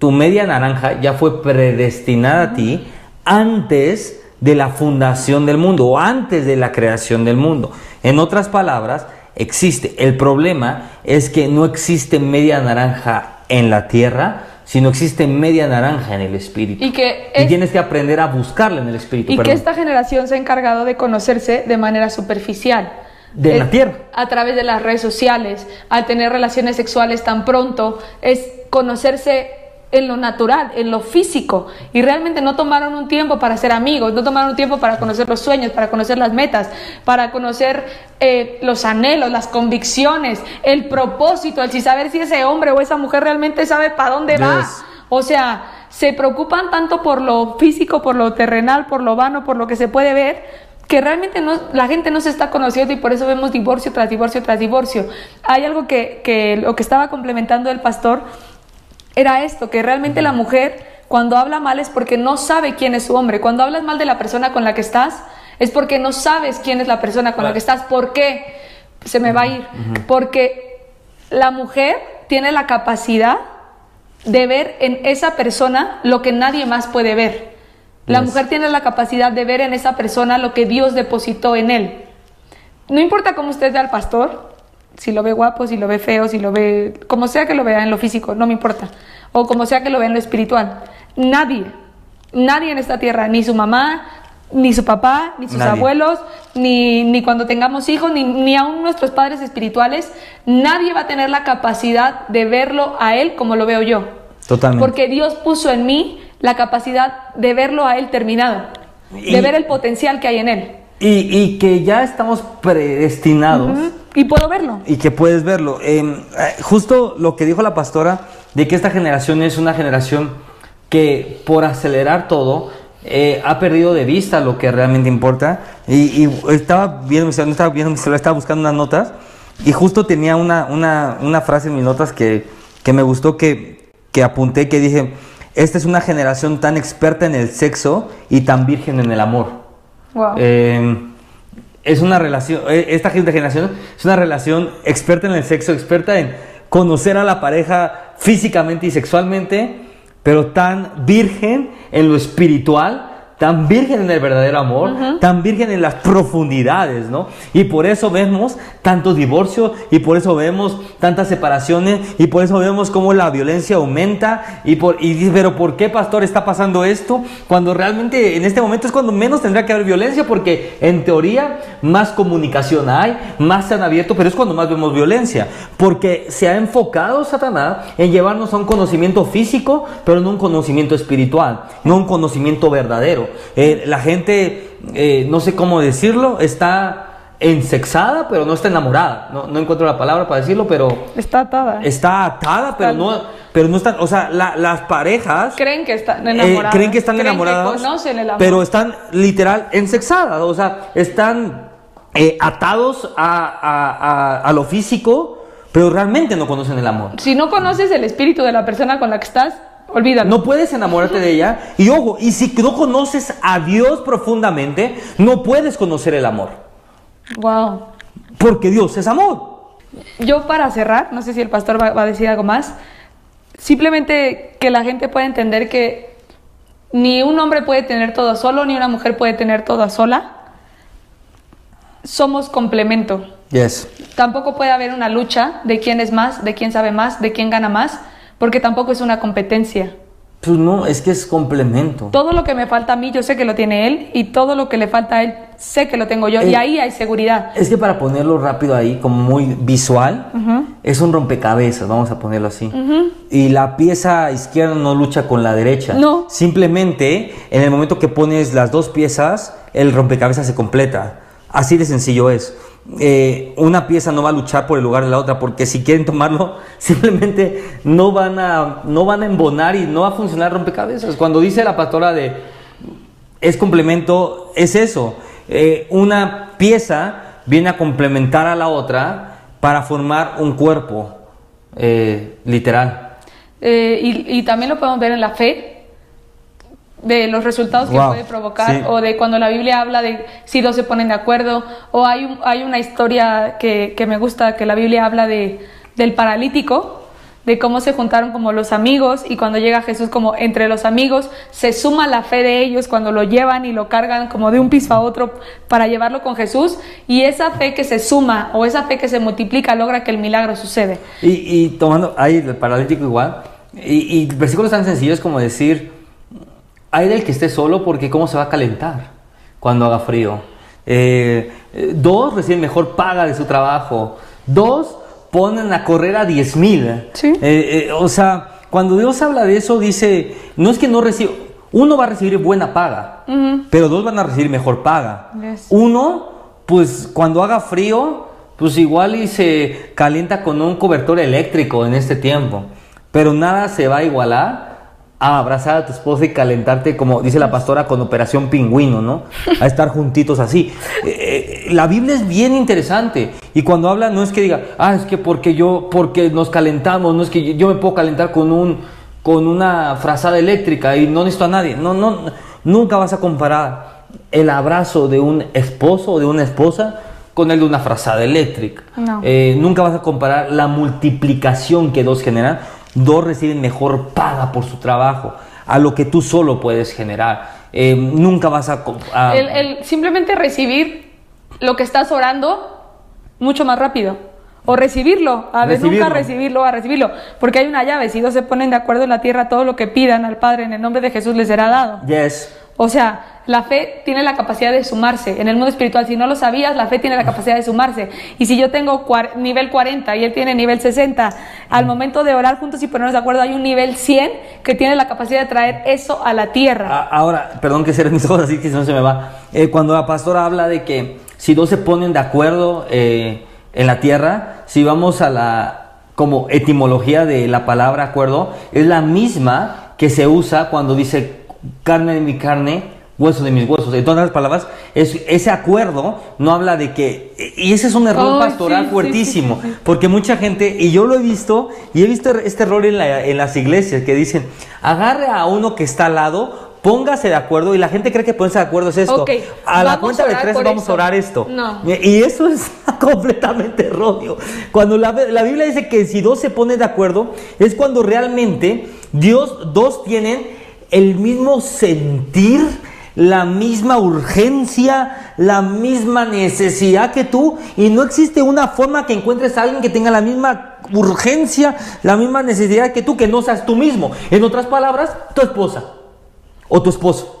tu media naranja ya fue predestinada a ti antes de la fundación del mundo o antes de la creación del mundo. En otras palabras, existe. El problema es que no existe media naranja en la tierra, sino existe media naranja en el espíritu. Y que Y tienes que aprender a buscarla en el espíritu. Y que esta generación se ha encargado de conocerse de manera superficial. De la tierra. A través de las redes sociales, al tener relaciones sexuales tan pronto, es conocerse en lo natural, en lo físico. Y realmente no tomaron un tiempo para ser amigos, no tomaron un tiempo para conocer los sueños, para conocer las metas, para conocer eh, los anhelos, las convicciones, el propósito, el si saber si ese hombre o esa mujer realmente sabe para dónde va. O sea, se preocupan tanto por lo físico, por lo terrenal, por lo vano, por lo que se puede ver, que realmente no, la gente no se está conociendo y por eso vemos divorcio tras divorcio tras divorcio. Hay algo que, que lo que estaba complementando el pastor era esto, que realmente la mujer cuando habla mal es porque no sabe quién es su hombre. Cuando hablas mal de la persona con la que estás, es porque no sabes quién es la persona con la que estás. ¿Por qué? Se me va a ir. Porque la mujer tiene la capacidad de ver en esa persona lo que nadie más puede ver. La Yes. mujer tiene la capacidad de ver en esa persona lo que Dios depositó en él. No importa cómo usted vea al pastor, si lo ve guapo, si lo ve feo, si lo ve, como sea que lo vea en lo físico, no me importa. O como sea que lo vea en lo espiritual. Nadie, nadie en esta tierra, ni su mamá, ni su papá, ni sus Nadie. abuelos, ni, ni cuando tengamos hijos, ni, ni aún nuestros padres espirituales, nadie va a tener la capacidad de verlo a él como lo veo yo. Totalmente. Porque Dios puso en mí la capacidad de verlo a él terminado, Y- de ver el potencial que hay en él. Y, y que ya estamos predestinados. Y puedo verlo. y que puedes verlo. Eh, justo lo que dijo la pastora, de que esta generación es una generación que por acelerar todo eh, ha perdido de vista lo que realmente importa. Y, y estaba viendo, mi celular, estaba viendo mi celular, estaba buscando unas notas y justo tenía una, una, una frase en mis notas que, que me gustó, que, que apunté, que dije, esta es una generación tan experta en el sexo y tan virgen en el amor. Wow. Eh, es una relación, eh, esta generación es una relación experta en el sexo, experta en conocer a la pareja físicamente y sexualmente, pero tan virgen en lo espiritual tan virgen en el verdadero amor, tan virgen en las profundidades, ¿no? Y por eso vemos tantos divorcios y por eso vemos tantas separaciones y por eso vemos cómo la violencia aumenta y por y dice, pero ¿por qué pastor está pasando esto? Cuando realmente en este momento es cuando menos tendrá que haber violencia porque en teoría más comunicación hay, más se han abierto, pero es cuando más vemos violencia, porque se ha enfocado Satanás en llevarnos a un conocimiento físico, pero no un conocimiento espiritual, no un conocimiento verdadero. Eh, la gente, eh, no sé cómo decirlo, está ensexada, pero no está enamorada. No, encuentro la palabra para decirlo, pero... Está atada. Está atada, pero no, pero no están... O sea, las parejas... Creen que están eh, enamoradas. creen que están enamoradas. Pero están literal ensexadas. O sea, están atados a, a lo físico, pero realmente no conocen el amor. Si no conoces el espíritu de la persona con la que estás, Olvídalo. No puedes enamorarte de ella. Y ojo, y si no conoces a Dios profundamente, no puedes conocer el amor. Wow. Porque Dios es amor. Yo para cerrar, no sé si el pastor va, a decir algo más, simplemente que la gente pueda entender que ni un hombre puede tener todo solo, ni una mujer puede tener todo sola. Somos complemento. Yes. Tampoco puede haber una lucha de quién es más, de quién sabe más, de quién gana más porque tampoco es una competencia. Pues no, es que es complemento. Todo lo que me falta a mí, yo sé que lo tiene él, y todo lo que le falta a él, sé que lo tengo yo, y ahí hay seguridad. Es que para ponerlo rápido ahí, como muy visual, es un rompecabezas, vamos a ponerlo así. Y la pieza izquierda no lucha con la derecha. No. Simplemente, en el momento que pones las dos piezas, el rompecabezas se completa. Así de sencillo es. Eh, una pieza no va a luchar por el lugar de la otra, porque si quieren tomarlo, simplemente no van a, no van a embonar y no va a funcionar rompecabezas. Cuando dice la pastora de es complemento, es eso. Eh, una pieza viene a complementar a la otra para formar un cuerpo, eh, literal. Y, y también lo podemos ver en la fe de los resultados que puede provocar o de cuando la Biblia habla de si dos se ponen de acuerdo o hay, hay una historia que, que, me gusta que la Biblia habla de, del paralítico de cómo se juntaron como los amigos y cuando llega Jesús como entre los amigos se suma la fe de ellos cuando lo llevan y lo cargan como de un piso a otro para llevarlo con Jesús y esa fe que se suma o esa fe que se multiplica logra que el milagro sucede. Y, y tomando ahí el paralítico igual y, y versículos tan sencillos como decir hay del que esté solo porque cómo se va a calentar cuando haga frío. Eh, eh, dos, reciben mejor paga de su trabajo. Dos, ponen a correr a 10 mil. Eh, o sea, cuando Dios habla de eso, dice, no es que no reciba, uno va a recibir buena paga, pero dos van a recibir mejor paga. Uno, pues cuando haga frío, pues igual y se calienta con un cobertor eléctrico en este tiempo, pero nada se va a igualar a abrazar a tu esposa y calentarte, como dice la pastora, con Operación Pingüino, ¿no? A estar juntitos así. Eh, eh, la Biblia es bien interesante. Y cuando habla, no es que diga, ah, es que porque yo, porque nos calentamos, no es que yo me puedo calentar con, un, con una frazada eléctrica y no necesito a nadie. No, no, nunca vas a comparar el abrazo de un esposo o de una esposa con el de una frazada eléctrica. Eh, nunca vas a comparar la multiplicación que dos generan Dos reciben mejor paga por su trabajo a lo que tú solo puedes generar. Eh, nunca vas a... El, simplemente recibir lo que estás orando mucho más rápido. O recibirlo, a ver, nunca recibirlo, a recibirlo. Porque hay una llave, si dos se ponen de acuerdo en la tierra, todo lo que pidan al Padre en el nombre de Jesús les será dado. Yes. O sea, la fe tiene la capacidad de sumarse. En el mundo espiritual, si no lo sabías, la fe tiene la capacidad de sumarse. Y si yo tengo nivel 40 y él tiene nivel 60, al momento de orar juntos y ponernos de acuerdo, hay un nivel 100 que tiene la capacidad de traer eso a la tierra. Ahora, perdón que cierre mis ojos así que no se me va. Eh, cuando la pastora habla de que si dos se ponen de acuerdo eh, en la tierra, si vamos a la como etimología de la palabra acuerdo, es la misma que se usa cuando dice carne de mi carne, hueso de mis huesos. En todas las palabras, es, ese acuerdo no habla de que... Y ese es un error pastoral fuertísimo, porque mucha gente, y yo lo he visto, y he visto este error en, en las iglesias, que dicen, agarre a uno que está al lado, póngase de acuerdo y la gente cree que ponerse de acuerdo es esto. a la cuenta de tres vamos a orar esto. Y eso es completamente erróneo. Cuando la, la, Biblia dice que si dos se ponen de acuerdo, es cuando realmente Dios, dos tienen el mismo sentir, la misma urgencia, la misma necesidad que tú y no existe una forma que encuentres a alguien que tenga la misma urgencia, la misma necesidad que tú, que no seas tú mismo. En otras palabras, tu esposa o tu esposo.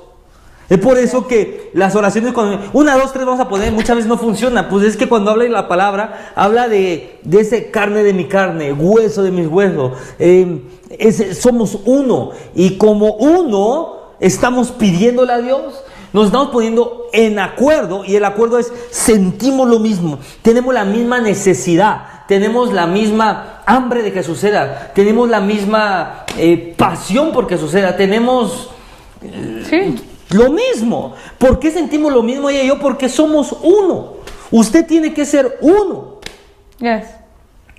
Es por eso que las oraciones con una, dos, tres vamos a poner, muchas veces no funciona. Pues es que cuando habla la palabra, habla de, de ese carne de mi carne, hueso de mis huesos. Eh, somos uno. Y como uno, estamos pidiéndole a Dios. Nos estamos poniendo en acuerdo y el acuerdo es sentimos lo mismo, tenemos la misma necesidad, tenemos la misma hambre de que suceda, tenemos la misma eh, pasión por que suceda, tenemos... Sí. Lo mismo. ¿Por qué sentimos lo mismo ella y yo? Porque somos uno. Usted tiene que ser uno. Yes.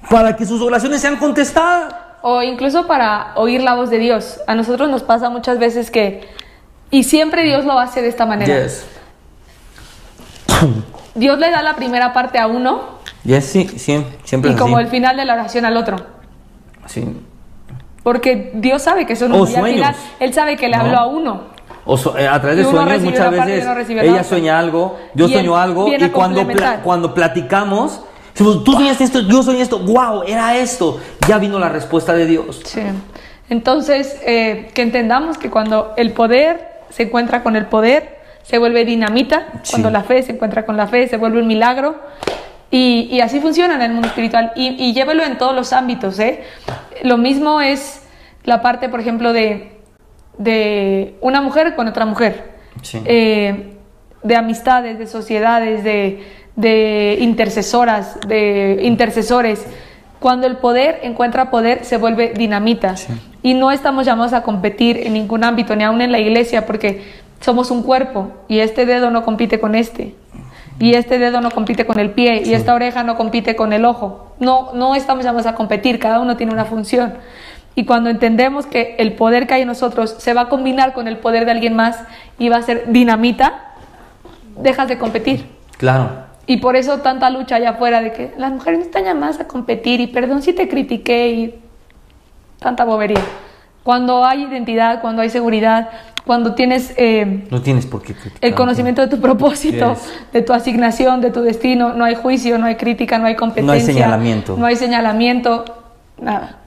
Para que sus oraciones sean contestadas. O incluso para oír la voz de Dios. A nosotros nos pasa muchas veces que, y siempre Dios lo hace de esta manera. Yes. Dios le da la primera parte a uno Yes, sí, sí, siempre y como así. el final de la oración al otro. Sí. Porque Dios sabe que son O uno. Y al sueños. final, Él sabe que le ¿No? habló a uno. O so- eh, a través de sueños muchas veces ella otra. sueña algo, yo Y sueño algo y cuando, cuando platicamos, decimos, tú soñaste esto, yo soñé esto, wow, era esto, ya vino la respuesta de Dios. Sí. Entonces, eh, que entendamos que cuando el poder se encuentra con el poder, se vuelve dinamita. Sí. Cuando la fe se encuentra con la fe, se vuelve un milagro. Y, y así funciona en el mundo espiritual. Y, y llévelo en todos los ámbitos. ¿eh? Lo mismo es la parte, por ejemplo, de, de una mujer con otra mujer. Sí. Eh, de amistades, de sociedades, de, de intercesoras, de intercesores. Cuando el poder encuentra poder, se vuelve dinamita. Sí. Y no estamos llamados a competir en ningún ámbito, ni aún en la iglesia, porque somos un cuerpo y este dedo no compite con este. Y este dedo no compite con el pie y esta oreja no compite con el ojo. No, no estamos llamados a competir, cada uno tiene una función. Y cuando entendemos que el poder que hay en nosotros se va a combinar con el poder de alguien más y va a ser dinamita, dejas de competir. Claro. Y por eso tanta lucha allá afuera de que las mujeres no están llamadas a competir y perdón si te critiqué y tanta bobería. Cuando hay identidad, cuando hay seguridad, cuando tienes eh, No tienes por qué criticar. el conocimiento de tu propósito, Yes. de tu asignación, de tu destino, no hay juicio, no hay crítica, no hay competencia, señalamiento. no hay señalamiento, nada.